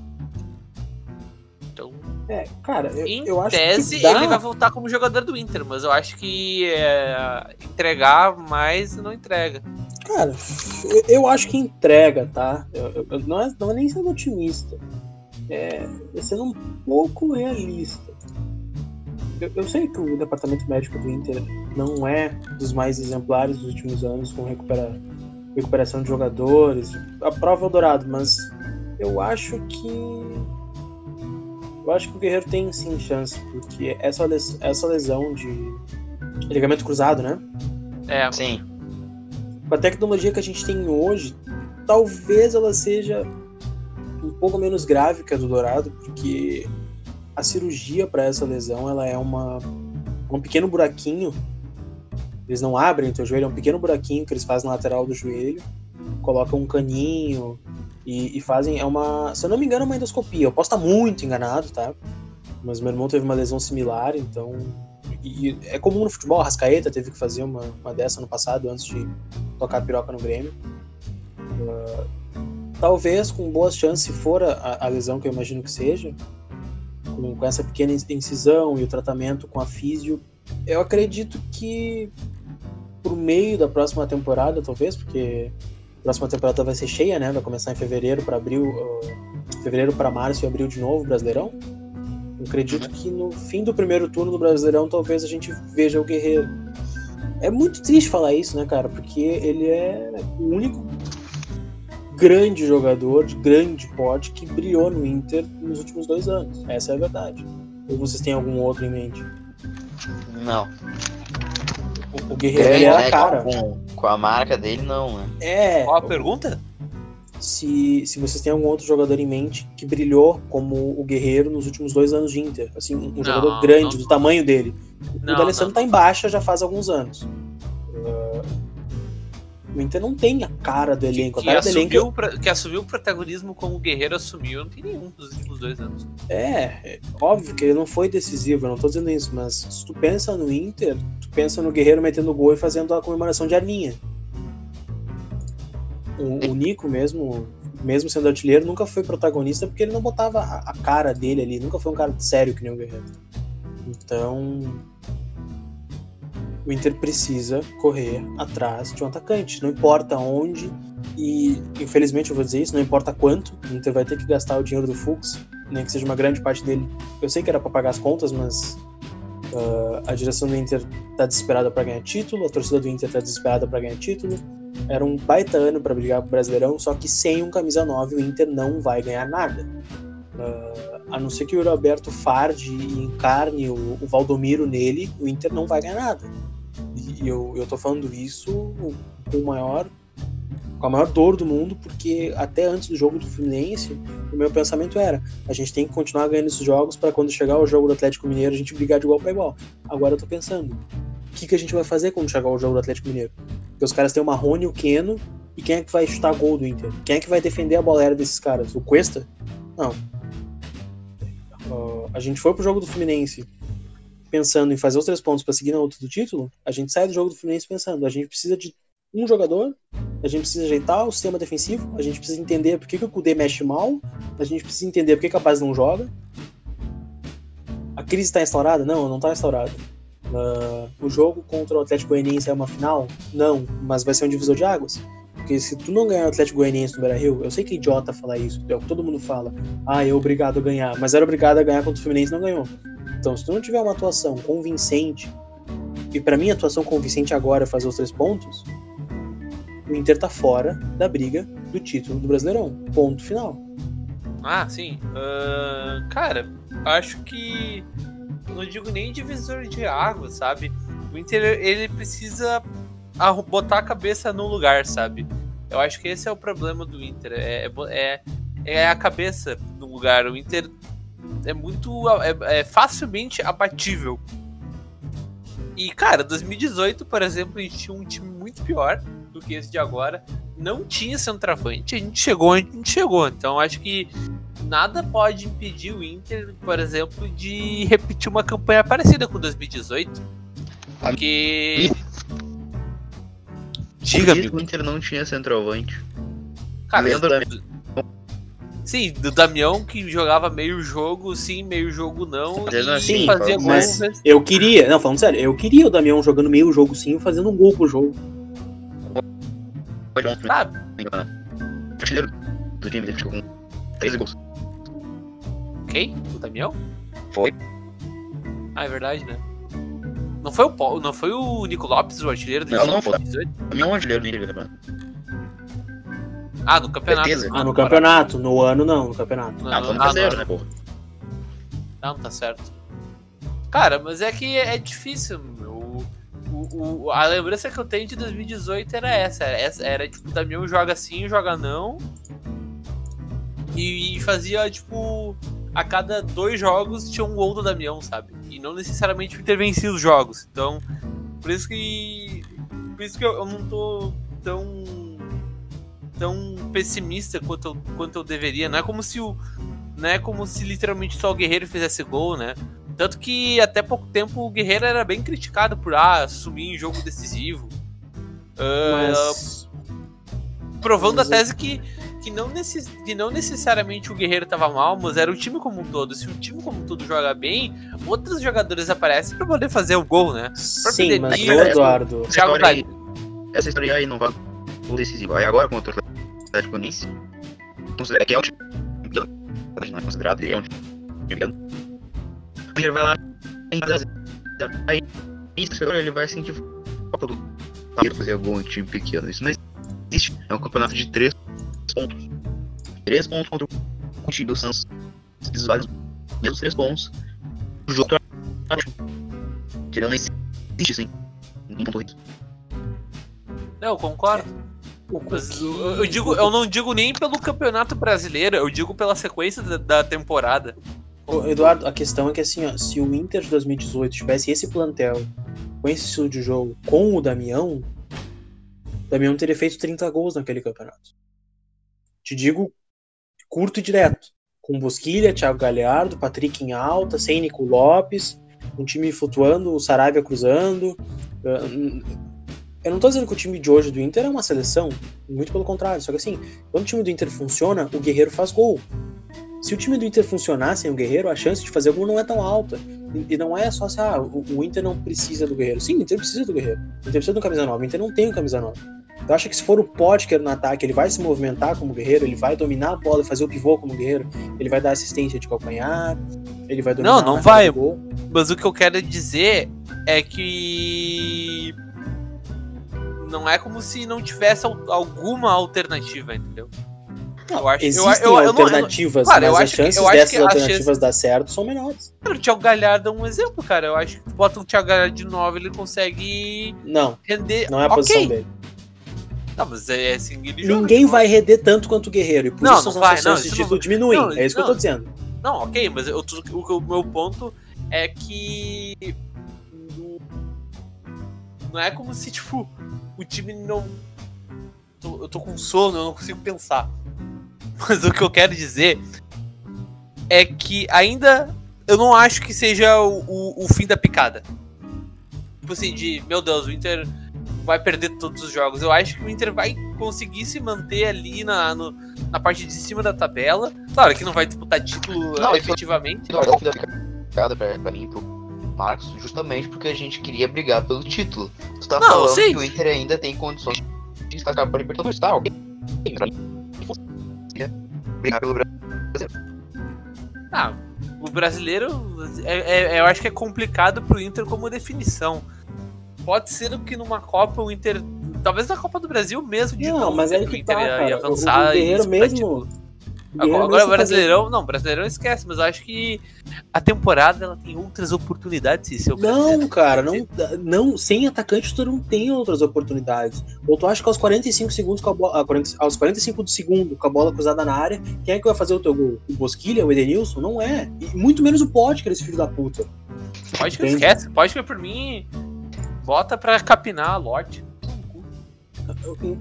B: É, cara, eu,
C: em
B: eu acho
C: tese,
B: que dá...
C: ele vai voltar como jogador do Inter, mas eu acho que é, entregar mais não entrega.
B: Cara, eu, eu acho que entrega, tá? Eu, eu, não, é, não é nem sendo otimista. É, é sendo um pouco realista. Eu, sei que o departamento médico do Inter não é dos mais exemplares dos últimos anos com recupera, recuperação de jogadores. A prova é o dourado, mas eu acho que eu acho que o Guerreiro tem sim chance, porque essa, les essa lesão de ligamento cruzado, né?
C: É.
A: Sim.
B: Com a tecnologia que a gente tem hoje, talvez ela seja um pouco menos grave que a do Dourado, porque a cirurgia para essa lesão ela é uma um pequeno buraquinho. Eles não abrem o teu joelho, é um pequeno buraquinho que eles fazem na lateral do joelho, colocam um caninho, e, e, fazem, é uma, se eu não me engano, é uma endoscopia. Eu posso estar muito enganado, tá? Mas meu irmão teve uma lesão similar, então. E, é comum no futebol, a Rascaeta teve que fazer uma, uma dessa no passado, antes de tocar a piroca no Grêmio. Uh, talvez com boas chances, se for a, a, lesão que eu imagino que seja, com, com essa pequena incisão e o tratamento com a físio, eu acredito que por meio da próxima temporada, talvez, porque próxima temporada vai ser cheia, né? Vai começar em fevereiro para abril, uh, fevereiro para março e abril de novo, Brasileirão. Acredito que no fim do primeiro turno do Brasileirão talvez a gente veja o Guerreiro. É muito triste falar isso, né, cara? Porque ele é o único grande jogador de grande porte que brilhou no Inter nos últimos dois anos. Essa é a verdade. Ou vocês têm algum outro em mente?
A: Não.
B: O, o Guerreiro era
A: né,
B: a cara.
A: Com, com a marca dele, não, né?
B: É.
C: Qual a pergunta?
B: Se, se vocês têm algum outro jogador em mente que brilhou como o Guerreiro nos últimos dois anos de Inter. Assim, um
C: Não,
B: jogador grande,
C: não.
B: do tamanho dele. o
C: Não,
B: D'Alessandro
C: não.
B: tá em baixa já faz alguns anos. O Inter não tem a cara do elenco. A
C: Que
B: cara do elenco
C: assumiu, pra- que assumiu o protagonismo como o Guerreiro assumiu, não tem nenhum dos últimos dois anos.
B: É, é óbvio que ele não foi decisivo, eu não tô dizendo isso, mas se tu pensa no Inter, tu pensa no Guerreiro metendo gol e fazendo a comemoração de Arminha. O, o Nico mesmo, mesmo sendo artilheiro, nunca foi protagonista porque ele não botava a, a cara dele ali, nunca foi um cara sério que nem o Guerreiro. Então, o Inter precisa correr atrás de um atacante, não importa onde, e infelizmente eu vou dizer isso, não importa quanto, o Inter vai ter que gastar o dinheiro do Fux, nem que seja uma grande parte dele. Eu sei que era para pagar as contas, mas ah, a direção do Inter tá desesperada para ganhar título, a torcida do Inter tá desesperada para ganhar título. Era um baita ano para brigar pro Brasileirão, só que sem um camisa 9 o Inter não vai ganhar nada. Ah, a não ser que o Roberto farde e encarne o, o Valdomiro nele, o Inter não vai ganhar nada. E eu, eu tô falando isso com o maior com a maior dor do mundo, porque até antes do jogo do Fluminense, o meu pensamento era: a gente tem que continuar ganhando esses jogos para quando chegar o jogo do Atlético Mineiro a gente brigar de igual para igual. Agora eu tô pensando: o que, que a gente vai fazer quando chegar o jogo do Atlético Mineiro? Porque os caras têm o Marrone e o Keno, e quem é que vai chutar gol do Inter? Quem é que vai defender a bola aérea desses caras? O Cuesta? Não. Ah, a gente foi pro jogo do Fluminense pensando em fazer os três pontos para seguir na luta do título, a gente sai do jogo do Fluminense pensando, a gente precisa de um jogador, a gente precisa ajeitar o sistema defensivo, a gente precisa entender por que, que o Kudê mexe mal, a gente precisa entender por que, que a base não joga. A crise está instaurada? Não, não está instaurada. Ah, o jogo contra o Atlético Goianiense é uma final? Não, mas vai ser um divisor de águas. Porque se tu não ganhar o Atlético Goianiense no Beira-Rio, eu sei que é idiota falar isso, é o que todo mundo fala. Ah, eu obrigado a ganhar, mas era obrigado a ganhar contra o Fluminense não ganhou. Então, se tu não tiver uma atuação convincente, e pra mim a atuação convincente agora é fazer os três pontos, o Inter tá fora da briga do título do Brasileirão. Ponto final.
C: Ah, sim. Ahn, cara, acho que. Não digo nem divisor de água, sabe? O Inter ele precisa botar a cabeça no lugar, sabe? Eu acho que esse é o problema do Inter. É, é é, é a cabeça no lugar. O Inter é muito. É, é facilmente abatível. E, cara, 2018, por exemplo, a gente tinha um time muito pior do que esse de agora. Não tinha centroavante, a gente chegou onde a gente chegou. Então acho que nada pode impedir o Inter, por exemplo, de repetir uma campanha parecida com 2018. Porque. Diga,
A: Por que
C: amigo.
A: o Inter não tinha centroavante.
C: Cara,
A: Lembra,
C: do- Sim, do Damião que jogava meio jogo, sim, meio jogo não.
A: Fazendo assim,
C: fazia gol.
B: mas-
C: né?
B: Eu queria, não, falando sério, eu queria o Damião jogando meio jogo sim, fazendo um gol pro jogo.
A: Pode um
C: Sabe?
A: artilheiro do time, ele ficou com 13 gols.
C: Quem? O Damião?
A: Foi.
C: Ah, é verdade, né? Não foi o, Paul- não foi o Nico Lopes, o artilheiro do
A: Não,
C: time
A: não
C: de
A: foi.
C: 2018?
A: Também é um artilheiro do Inter, né?
C: Ah, no campeonato.
A: Certeza.
B: Ah, no campeonato, no ano não, no campeonato.
C: Não,
A: Ah,
C: não,
A: vamos
C: ah,
A: fazer,
C: não.
A: né, porra?
C: Não, tá certo. Cara, mas é que é difícil. O, a lembrança que eu tenho de 2018 era essa. Era, era tipo, o Damião joga sim, joga não. E, fazia, tipo, a cada dois jogos tinha um gol do Damião, sabe? E não necessariamente o Inter vencia os jogos. Então, por isso que. Por isso que eu, eu não tô tão. tão pessimista quanto eu, quanto eu deveria. Não é como se o. Não é como se literalmente só o Guerreiro fizesse gol, né? Tanto que até pouco tempo o Guerreiro era bem criticado por ah, sumir em jogo decisivo. Ah,
B: Mas.
C: provando
B: mas
C: a tese que, que, não necess, que não necessariamente o Guerreiro tava mal, mas era o time como um todo. Se o time como um todo joga bem, outros jogadores aparecem pra poder fazer o gol, né?
B: Sim, mas o
C: Denilson,
B: Eduardo.
A: Essa história aí-. Essa história aí não vai o decisivo. Aí agora contra o Atlético considera- é que é um time não é considerado, ele é um time Inter vai lá em Aí, ele vai sentir falta do Inter fazer em time pequeno. Isso não existe. É um campeonato de três pontos. Três pontos contra o time do Santos. Eles valem os mesmos três pontos. O jogo que não existe, assim. não pontuou isso.
C: Não, eu concordo. Mas eu, eu digo, eu não digo nem pelo campeonato brasileiro, eu digo pela sequência da, da temporada.
B: Eduardo, a questão é que assim, ó, se o Inter de 2018 tivesse esse plantel, com esse estilo de jogo, com o Damião, o Damião teria feito 30 gols naquele campeonato. Te digo curto e direto. Com Bosquilha, Thiago Galhardo, Patrick em alta, sem Nico Lopes, um time flutuando, o Saravia cruzando. Ah, Eu não tô dizendo que o time de hoje do Inter é uma seleção, muito pelo contrário. Só que assim, quando o time do Inter funciona, o Guerreiro faz gol. Se o time do Inter funcionar sem o Guerreiro, a chance de fazer gol não é tão alta. E não é só assim, ah, o, Inter não precisa do Guerreiro. Sim, o Inter precisa do Guerreiro. O Inter precisa do camisa 9. O Inter não tem o camisa 9. Eu acho que se for o Potker no ataque, ele vai se movimentar como guerreiro, ele vai dominar a bola fazer o pivô como guerreiro, ele vai dar assistência de calcanhar, ele vai dominar
C: Não, não vai. Mas o que eu quero dizer é que. Não é como se não tivesse al- alguma alternativa, entendeu?
B: Não,
C: Eu acho-
B: existem
C: eu- eu não- não-
B: alternativas,
C: Claro,
B: mas as chances
C: que
B: dessas alternativas
C: chance-
B: dar certo são menores.
C: Cara, o Thiago Galhardo é um exemplo, cara. Eu acho que bota o Thiago Galhardo de 9, ele consegue
B: Não,
C: render.
B: não é a
C: Ok.
B: posição dele.
C: Não, mas é assim ele joga.
B: Ninguém vai render tanto quanto o Guerreiro, e por
C: Não,
B: isso
C: não vai, não,
B: chances de
C: isso não
B: título
C: vai.
B: diminuem.
C: Não,
B: é isso que eu
C: não.
B: tô dizendo.
C: Não, ok, mas eu, o, o meu ponto é que. não- Não é como se, tipo, o time não. eu tô com sono, eu não consigo pensar. Mas o que eu quero dizer é que ainda eu não acho que seja o, o, o fim da picada. Tipo assim, de meu Deus, o Inter vai perder todos os jogos. Eu acho que o Inter vai conseguir se manter ali na, no- na parte de cima da tabela. Claro que não vai disputar título
A: Não,
C: efetivamente.
A: Não, é o fim da picada pra, pra mim pro Marcos, justamente porque a gente queria brigar pelo título. Tu tá
C: Não,
A: falando
C: sim.
A: que o Inter ainda tem condições de escapar para Libertadores, tá? Ok. Pra mim, brigar pelo Brasil.
C: Ah, o brasileiro, é- é- eu acho que é complicado pro Inter como definição. Pode ser que numa Copa o Inter. Talvez na Copa do Brasil mesmo, de
B: Não,
C: novo,
B: mas
C: né,
B: aí
C: o
B: que
C: Inter
B: tá,
C: ia, ia
B: cara. O-
C: avançar
B: o
C: e
B: Guerreiro
C: disputar
B: mesmo-. O
C: Agora, agora Brasileirão, não, Brasileirão esquece, mas eu acho que a temporada ela tem outras oportunidades, se eu quero dizer.
B: Não, cara, não, não, sem atacante tu não tem outras oportunidades. Ou tu acha que aos 45 segundos com a bola, ah, 40 aos 45 do segundo com a bola cruzada na área, quem é que vai fazer o teu gol? O Bosquilha, o Edenilson? Não é. E muito menos o Potker, esse filho da puta.
C: Pode que
B: Entende?
C: esquece, pode que por mim bota pra capinar a lote.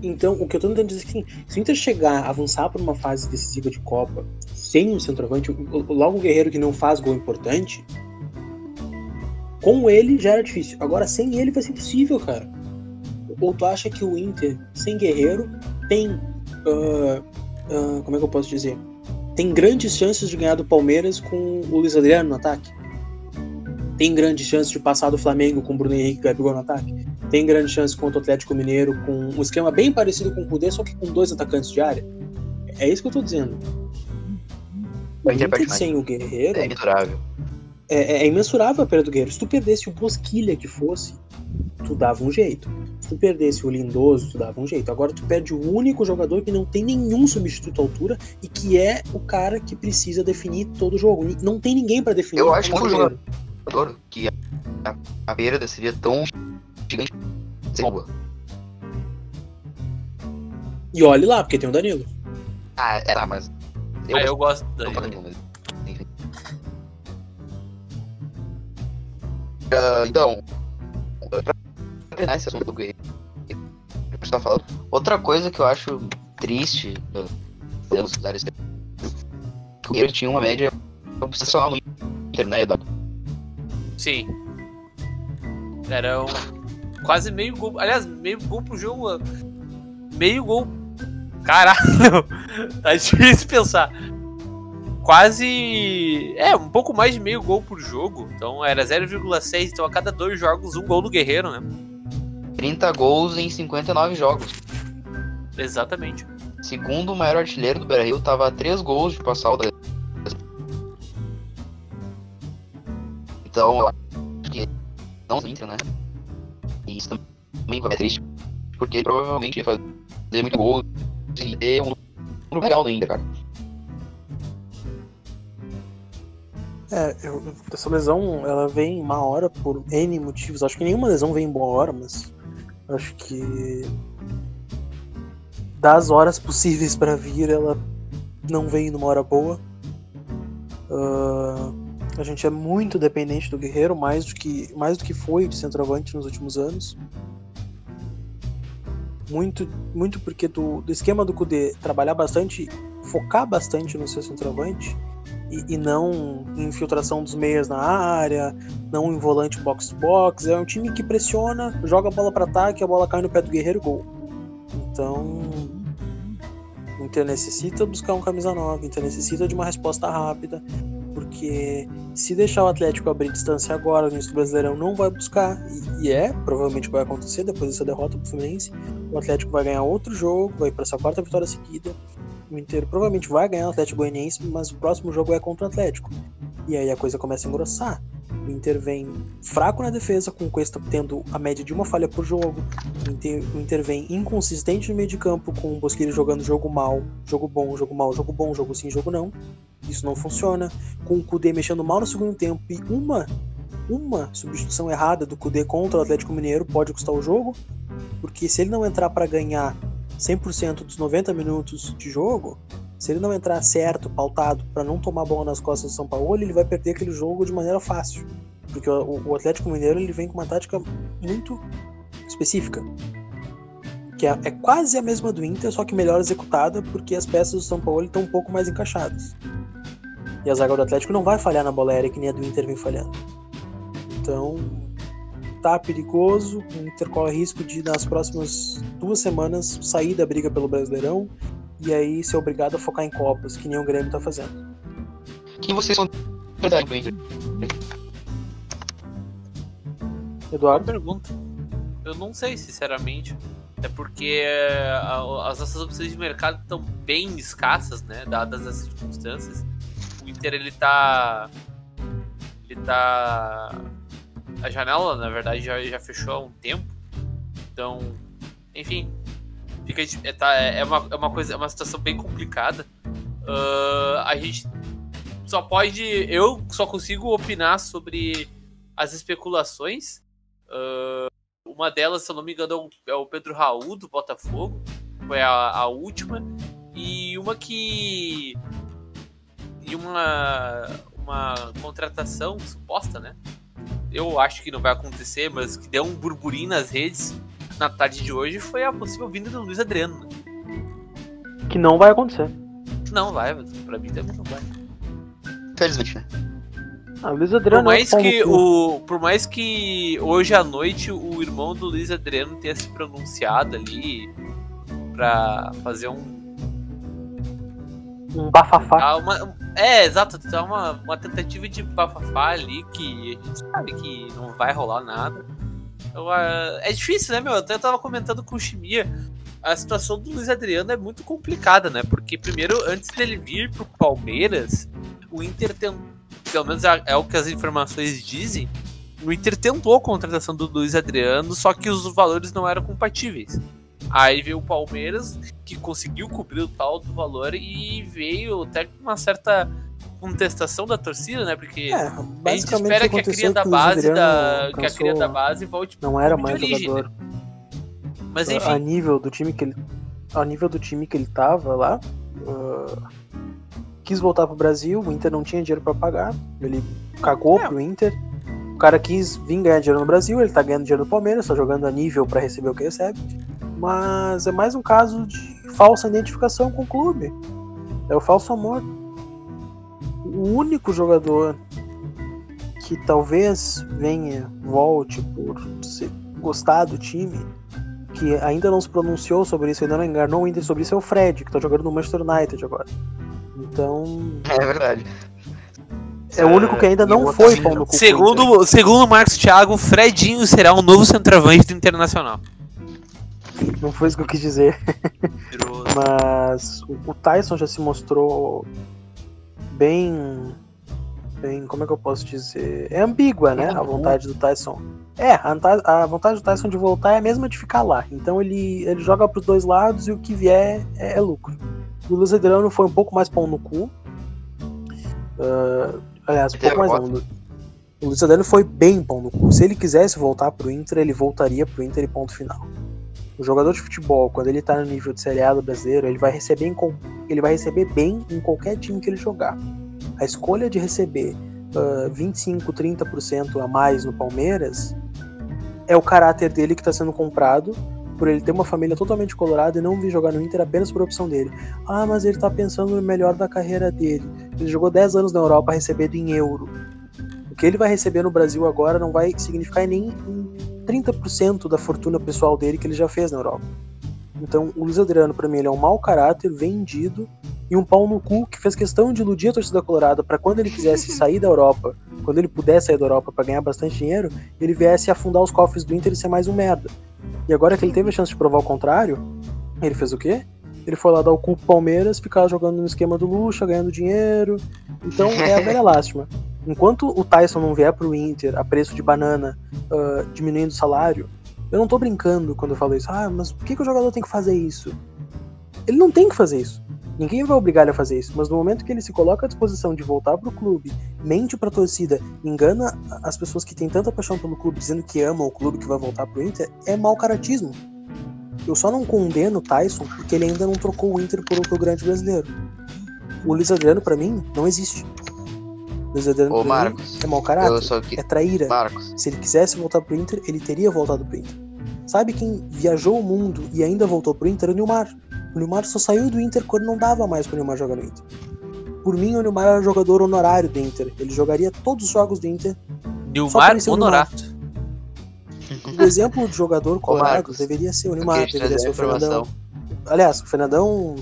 B: Então, o que eu tô tentando dizer é que assim, se o Inter chegar, avançar por uma fase decisiva de Copa, sem um centroavante, o- o- logo o Guerreiro que não faz gol importante, com ele já era difícil. Agora, sem ele vai ser possível, cara. Ou tu acha que o Inter, sem Guerreiro, tem. ah, ah, como é que eu posso dizer? Tem grandes chances de ganhar do Palmeiras com o Luiz Adriano no ataque? Tem grandes chances de passar do Flamengo com o Bruno Henrique e Gabigol no ataque? Tem grande chance contra o Atlético Mineiro com um esquema bem parecido com o Kudê, só que com dois atacantes de área. É isso que eu tô dizendo. O
A: Inter
B: sem o Guerreiro
A: É imensurável.
B: é, é imensurável a perda do Guerreiro. Se tu perdesse o Bosquilha que fosse, tu dava um jeito. Se tu perdesse o Lindoso, tu dava um jeito. Agora tu perde o único jogador que não tem nenhum substituto à altura e que é o cara que precisa definir todo o jogo. Não tem ninguém pra definir.
A: Eu acho que o jogador que a, a perda seria tão gigante. seria boa.
B: E olhe lá, porque tem o Danilo.
A: Ah, é, tá, mas.
C: Ah, eu gosto da.
A: Danilo, mas, enfim. Ah, então, pra terminar esse assunto do Guerreiro, que tá falando, outra coisa que eu acho triste, podemos usar esse que o Guerreiro tinha uma média sensacional no Inter, né, Eduardo?
C: Sim. Era um, quase meio gol. Aliás, meio gol pro jogo. Meio gol. Caralho! tá difícil pensar. Quase. É, um pouco mais de meio gol por jogo. Então era 0,6. Então a cada dois jogos, um gol do Guerreiro, né?
A: 30 gols em 59 jogos.
C: Exatamente.
A: Segundo o maior artilheiro do Brasil, tava a 3 gols de passar o da... Então, eu acho que não Inter, né? Isso também vai ser triste, porque provavelmente ia fazer muito gol e ter um número legal Inter, cara.
B: É, eu, essa lesão ela vem uma hora por N motivos. Acho que nenhuma lesão vem em boa hora, mas acho que das horas possíveis para vir, ela não vem numa hora boa. Uh, a gente é muito dependente do Guerreiro, mais do que, mais do que foi de centroavante nos últimos anos. Muito, muito porque do, do esquema do Kudê trabalhar bastante, focar bastante no seu centroavante e, e não em infiltração dos meias na área, não em volante box to box. É um time que pressiona, joga a bola para ataque, a bola cai no pé do Guerreiro gol. Então, o Inter necessita buscar um camisa 9, o Inter necessita de uma resposta rápida, porque se deixar o Atlético abrir distância agora no início do Brasileirão, não vai buscar, e, é, provavelmente vai acontecer depois dessa derrota pro Fluminense. O Atlético vai ganhar outro jogo, vai para essa quarta vitória seguida. O Inter provavelmente vai ganhar o Atlético Goianiense, mas o próximo jogo é contra o Atlético. E aí a coisa começa a engrossar. O Inter vem fraco na defesa, com o Cuesta tendo a média de uma falha por jogo. O Inter, o Inter vem inconsistente no meio de campo, com o Bosquilha jogando jogo mal, jogo bom, jogo mal, jogo bom, jogo sim, jogo não. Isso não funciona. Com o Kudê mexendo mal no segundo tempo e uma uma substituição errada do Kudê contra o Atlético Mineiro pode custar o jogo, porque se ele não entrar para ganhar 100% dos 90 minutos de jogo, se ele não entrar certo, pautado, para não tomar bola nas costas do São Paulo, ele vai perder aquele jogo de maneira fácil. Porque o, Atlético Mineiro ele vem com uma tática muito específica. Que é, é, quase a mesma do Inter, só que melhor executada, porque as peças do São Paulo estão um pouco mais encaixadas. E a zaga do Atlético não vai falhar na bola aérea que nem a do Inter vem falhando. Então, tá perigoso. O Inter corre risco de, nas próximas duas semanas, sair da briga pelo Brasileirão e aí ser obrigado a focar em Copas, que nem o Grêmio tá fazendo.
A: Quem vocês são verdade
B: Eduardo?
C: pergunta. Eu não sei, sinceramente. É porque é, as nossas opções de mercado estão bem escassas, né? Dadas as circunstâncias. Inter ele tá. Ele tá a janela, na verdade, já, já fechou há um tempo. Então, enfim, fica, é, tá, é, uma, é uma coisa, é uma situação bem complicada. Uh, a gente só pode, eu só consigo opinar sobre as especulações. Uh, uma delas, se eu não me engano, é o Pedro Raul do Botafogo, foi a, a última. E uma que uma uma contratação suposta, né? eu acho que não vai acontecer, mas que deu um burburinho nas redes na tarde de hoje foi a possível vinda do Luiz Adriano. Né?
B: Que não vai acontecer.
C: Não vai, pra mim também não vai.
A: Infelizmente, né?
B: Ah, Luiz Adriano
C: por mais, é que o, por mais que hoje à noite o irmão do Luiz Adriano tenha se pronunciado ali pra fazer um.
B: Um bafafá.
C: Ah, uma, é, exato, é uma, uma tentativa de bafafá ali que a gente sabe que não vai rolar nada. Então, uh, é difícil, né, meu? Eu até tava comentando com o Chimia. A situação do Luiz Adriano é muito complicada, né? Porque, primeiro, antes dele vir pro Palmeiras, o Inter tentou, pelo menos é, é o que as informações dizem, o Inter tentou a contratação do Luiz Adriano, só que os valores não eram compatíveis. Aí veio o Palmeiras, que conseguiu cobrir o tal do valor e veio até com uma certa contestação da torcida, né? Porque
B: é,
C: a gente espera que a cria da base da que a cria da base volte
B: não era mais origem, jogador. Né?
C: Mas enfim,
B: a nível do time que ele a nível do time que ele tava lá, uh, quis voltar pro Brasil, o Inter não tinha dinheiro para pagar, ele cagou é. pro Inter. O cara quis vir ganhar dinheiro no Brasil, ele tá ganhando dinheiro no Palmeiras, tá jogando a nível para receber o que recebe mas é mais um caso de falsa identificação com o clube. É o falso amor. O único jogador que talvez venha, volte por gostar do time, que ainda não se pronunciou sobre isso, ainda não enganou ainda sobre isso, é o Fred, que tá jogando no Manchester United agora. Então.
A: É verdade.
B: É o único que ainda não foi pau no
C: cu. Segundo, segundo Marcos Thiago, Fredinho será um novo centroavante do Internacional.
B: Não foi isso que eu quis dizer. Mas o, Tyson já se mostrou bem. Bem, como é que eu posso dizer? É ambígua, né? A vontade do Tyson. É, a, vontade do Tyson de voltar é a mesma de ficar lá. Então ele, ele joga pros dois lados e o que vier é, é lucro. O Luiz Adriano foi um pouco mais pão no cu. Uh, Aliás, um pouco mais não. O Luiz Adriano foi bem pão no cu. Se ele quisesse voltar pro Inter, ele voltaria pro Inter e ponto final. O jogador de futebol, quando ele tá no nível de Série A do brasileiro, ele vai receber, em, ele vai receber bem em qualquer time que ele jogar. A escolha de receber ah, 25, 30% a mais no Palmeiras é o caráter dele que está sendo comprado por ele ter uma família totalmente colorada e não vir jogar no Inter apenas por opção dele. Ah, mas ele tá pensando no melhor da carreira dele. Ele jogou 10 anos na Europa recebendo em euro. O que ele vai receber no Brasil agora não vai significar nem em 30% da fortuna pessoal dele que ele já fez na Europa. Então, o Luiz Adriano, pra mim, ele é um mau caráter, vendido e um pau no cu que fez questão de iludir a torcida colorada para quando ele quisesse sair da Europa, quando ele pudesse sair da Europa para ganhar bastante dinheiro, ele viesse afundar os cofres do Inter e ser mais um merda. E agora que ele teve a chance de provar o contrário, ele fez o quê? Ele foi lá dar o cu pro Palmeiras, ficar jogando no esquema do Lucha, ganhando dinheiro. Então é a velha lástima. Enquanto o Tyson não vier pro Inter a preço de banana, ah, diminuindo o salário, eu não tô brincando quando eu falo isso. Ah, mas por que, que o jogador tem que fazer isso? Ele não tem que fazer isso. Ninguém vai obrigar ele a fazer isso. Mas no momento que ele se coloca à disposição de voltar pro clube, mente pra torcida, engana as pessoas que têm tanta paixão pelo clube, dizendo que amam o clube que vai voltar pro Inter, é mau caratismo. Eu só não condeno o Tyson porque ele ainda não trocou o Inter por outro grande brasileiro. O Luiz Adriano, pra mim, não existe. O
D: Ô, Marcos,
B: é mau caráter.
D: Que.
B: É traíra.
D: Marcos,
B: Se ele quisesse voltar pro Inter, ele teria voltado pro Inter. Sabe quem viajou o mundo e ainda voltou pro Inter? O Nilmar. O Nilmar só saiu do Inter quando não dava mais pro Nilmar jogar no Inter. Por mim, o Nilmar era jogador honorário do Inter. Ele jogaria todos os jogos do Inter. Só
C: Nilmar
B: por ser o Nilmar.
C: Honorato.
B: O exemplo de jogador colorado
D: Marcos,
B: deveria ser o Nilmar,
D: te
B: deveria ser
D: uma
B: o Fernandão. Aliás, o Fernandão.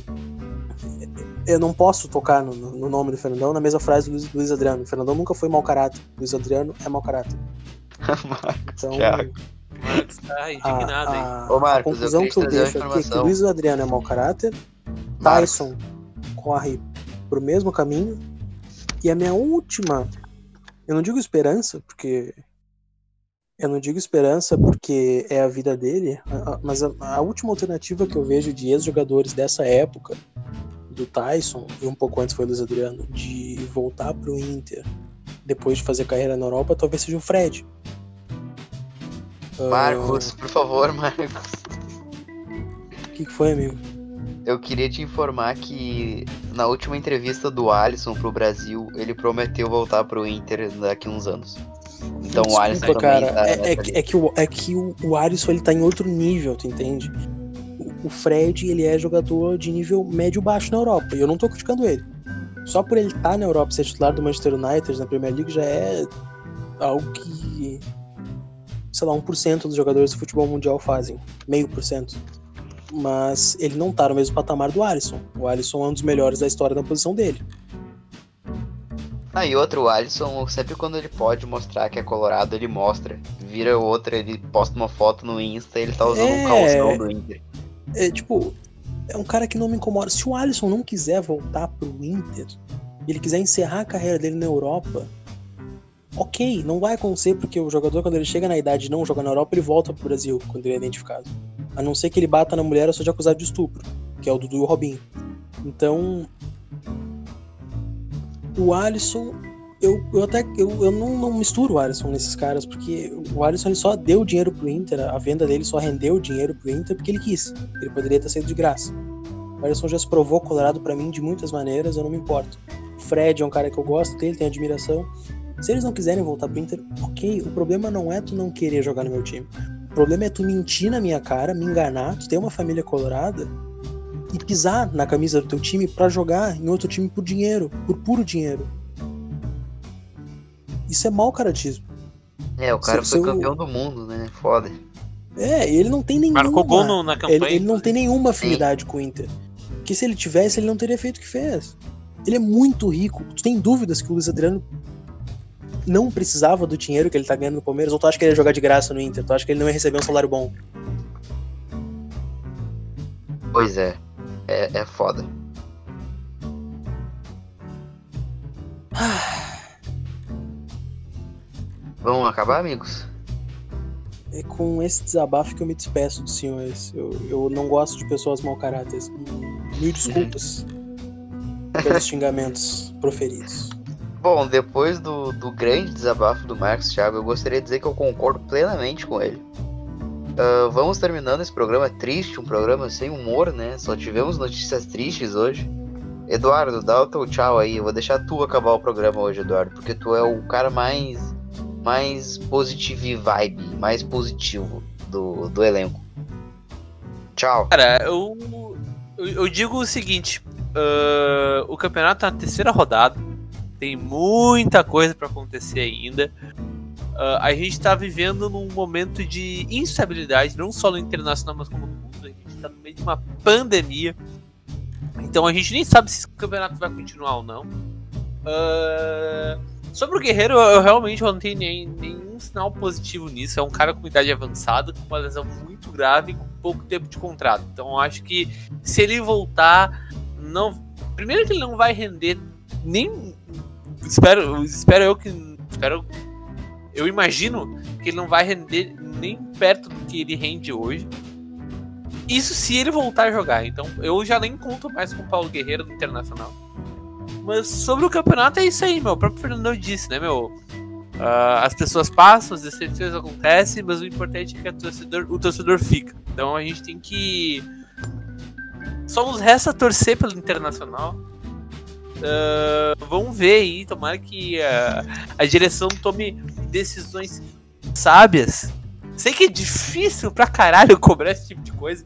B: Eu não posso tocar no, no nome do Fernandão na mesma frase do Luiz, Luiz Adriano. O Fernandão nunca foi mau caráter. Luiz Adriano é mau caráter.
D: Marcos,
B: Então,
D: Thiago.
C: Marcos tá indignado, hein?
B: a,
D: Ô, Marcos,
B: a conclusão
D: eu
B: que eu deixo aqui é que. Luiz Adriano é mau caráter,
D: Marcos,
B: Tyson corre pro mesmo caminho. E a minha última, eu não digo esperança, porque eu não digo esperança porque é a vida dele, a- a- mas a, a última alternativa que eu vejo de ex-jogadores dessa época, do Tyson, e um pouco antes foi o Luiz Adriano, de voltar pro Inter depois de fazer carreira na Europa, talvez seja o Fred. Ah,
D: Marcos, por favor, Marcos.
B: O que, que foi, amigo?
D: Eu queria te informar que na última entrevista do Alisson pro Brasil, ele prometeu voltar pro Inter daqui uns anos. Então o Alisson
B: Desculpa,
D: também
B: cara,
D: tá
B: é, é
D: nessa
B: que, é que, o, é que o, o Alisson ele tá em outro nível, tu entende? O, Fred, ele é jogador de nível médio-baixo na Europa, e eu não tô criticando ele. Só por ele estar na Europa e ser titular do Manchester United na Premier League já é algo que, sei lá, 1% dos jogadores do futebol mundial fazem, meio por cento. Mas ele não tá no mesmo patamar do Alisson. O Alisson é um dos melhores da história da posição dele.
D: Ah, e outro, o Alisson, sempre quando ele pode mostrar que é colorado, ele mostra. Vira outra, ele posta uma foto no Insta e ele tá usando
B: É.
D: um calção do Inter.
B: É tipo, é um cara que não me incomoda. Se o Alisson não quiser voltar pro Inter, e ele quiser encerrar a carreira dele na Europa, ok, não vai acontecer porque o jogador, quando ele chega na idade de não jogar na Europa, ele volta pro Brasil quando ele é identificado. A não ser que ele bata na mulher só de acusado de estupro, que é o Dudu e o Robinho. Então, o Alisson, eu, eu até eu, eu não, não misturo o Alisson nesses caras, porque o Alisson ele só deu dinheiro pro Inter, a venda dele só rendeu dinheiro pro Inter porque ele quis. Ele poderia ter saído de graça. O Alisson já se provou colorado pra mim de muitas maneiras, eu não me importo. O Fred é um cara que eu gosto dele, tenho admiração. Se eles não quiserem voltar pro Inter, ok. O problema não é tu não querer jogar no meu time. O problema é tu mentir na minha cara, me enganar, tu ter uma família colorada e pisar na camisa do teu time pra jogar em outro time por dinheiro, por puro dinheiro. Isso é mau caratismo.
D: É, o cara
B: Seu-
D: foi
B: seu-
D: campeão do mundo, né? Foda.
B: É, ele não tem nenhuma.
C: Marcou gol no- na campanha.
B: Ele, ele não tem nenhuma afinidade com o Inter. Porque se ele tivesse, ele não teria feito o que fez. Ele é muito rico. Tu tem dúvidas que o Luiz Adriano não precisava do dinheiro que ele tá ganhando no Palmeiras? Ou tu acha que ele ia jogar de graça no Inter? Tu acha que ele não ia receber um salário bom?
D: Pois é. É, é foda. Vamos acabar, amigos?
B: É com esse desabafo que eu me despeço dos senhores. Eu, eu não gosto de pessoas mau caráteres. Mil desculpas pelos xingamentos proferidos.
D: Bom, depois do, do grande desabafo do Marcos Thiago, eu gostaria de dizer que eu concordo plenamente com ele. Uh, vamos terminando esse programa triste, um programa sem humor, né? Só tivemos notícias tristes hoje. Eduardo, dá o teu tchau aí. Eu vou deixar tu acabar o programa hoje, Eduardo, porque tu é o cara mais mais positivo e vibe, mais positivo do, do elenco. Tchau.
C: Cara, eu, eu, eu digo o seguinte: uh, o campeonato tá na terceira rodada, tem muita coisa para acontecer ainda. Uh, a gente tá vivendo num momento de instabilidade, não só no internacional, mas como no mundo. A gente tá no meio de uma pandemia. Então a gente nem sabe se o campeonato vai continuar ou não. Uh, sobre o Guerreiro, eu realmente não tenho nem, nenhum sinal positivo nisso. É um cara com idade avançada, com uma lesão muito grave e com pouco tempo de contrato. Então eu acho que se ele voltar, não. Primeiro que ele não vai render nem. Espero, espero eu que. Espero eu imagino que ele não vai render nem perto do que ele rende hoje. Isso se ele voltar a jogar. Então eu já nem conto mais com o Paulo Guerreiro do Internacional. Mas sobre o campeonato é isso aí, meu. O próprio Fernando disse, né, meu? Uh, as pessoas passam, as decepções acontecem, mas o importante é que torcedor, o torcedor fica. Então a gente tem que. Só nos resta torcer pelo Internacional Uh, vamos ver aí, tomara que a, a direção tome decisões sábias. Sei que é difícil pra caralho cobrar esse tipo de coisa.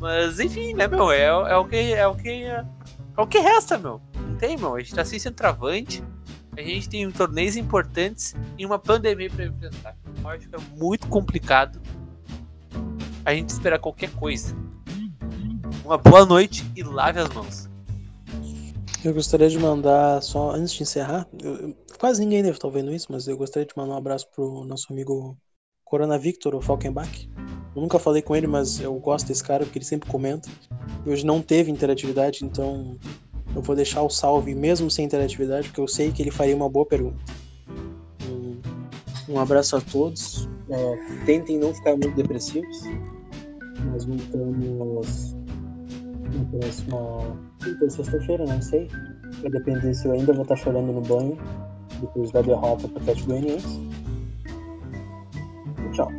C: Mas enfim, né, meu? É, é, o, que, é, o, que, é, o que resta, meu. Tem, meu. A gente tá sem centroavante. A gente tem torneios importantes e uma pandemia pra enfrentar. Eu acho que é muito complicado a gente esperar qualquer coisa. Uma boa noite e lave as mãos.
B: Eu gostaria de mandar, só antes de encerrar, eu, quase ninguém deve estar vendo isso, mas eu gostaria de mandar um abraço pro nosso amigo Corona Victor, o Falkenbach. Eu nunca falei com ele, mas eu gosto desse cara porque ele sempre comenta. E hoje não teve interatividade, então eu vou deixar o salve mesmo sem interatividade, porque eu sei que ele faria uma boa pergunta. Um, abraço a todos. É, tentem não ficar muito depressivos. Nós voltamos na próxima quinta sexta-feira, não sei. Vai depender se eu ainda vou estar chorando no banho depois da derrota para o Atlético Goianiense. Tchau.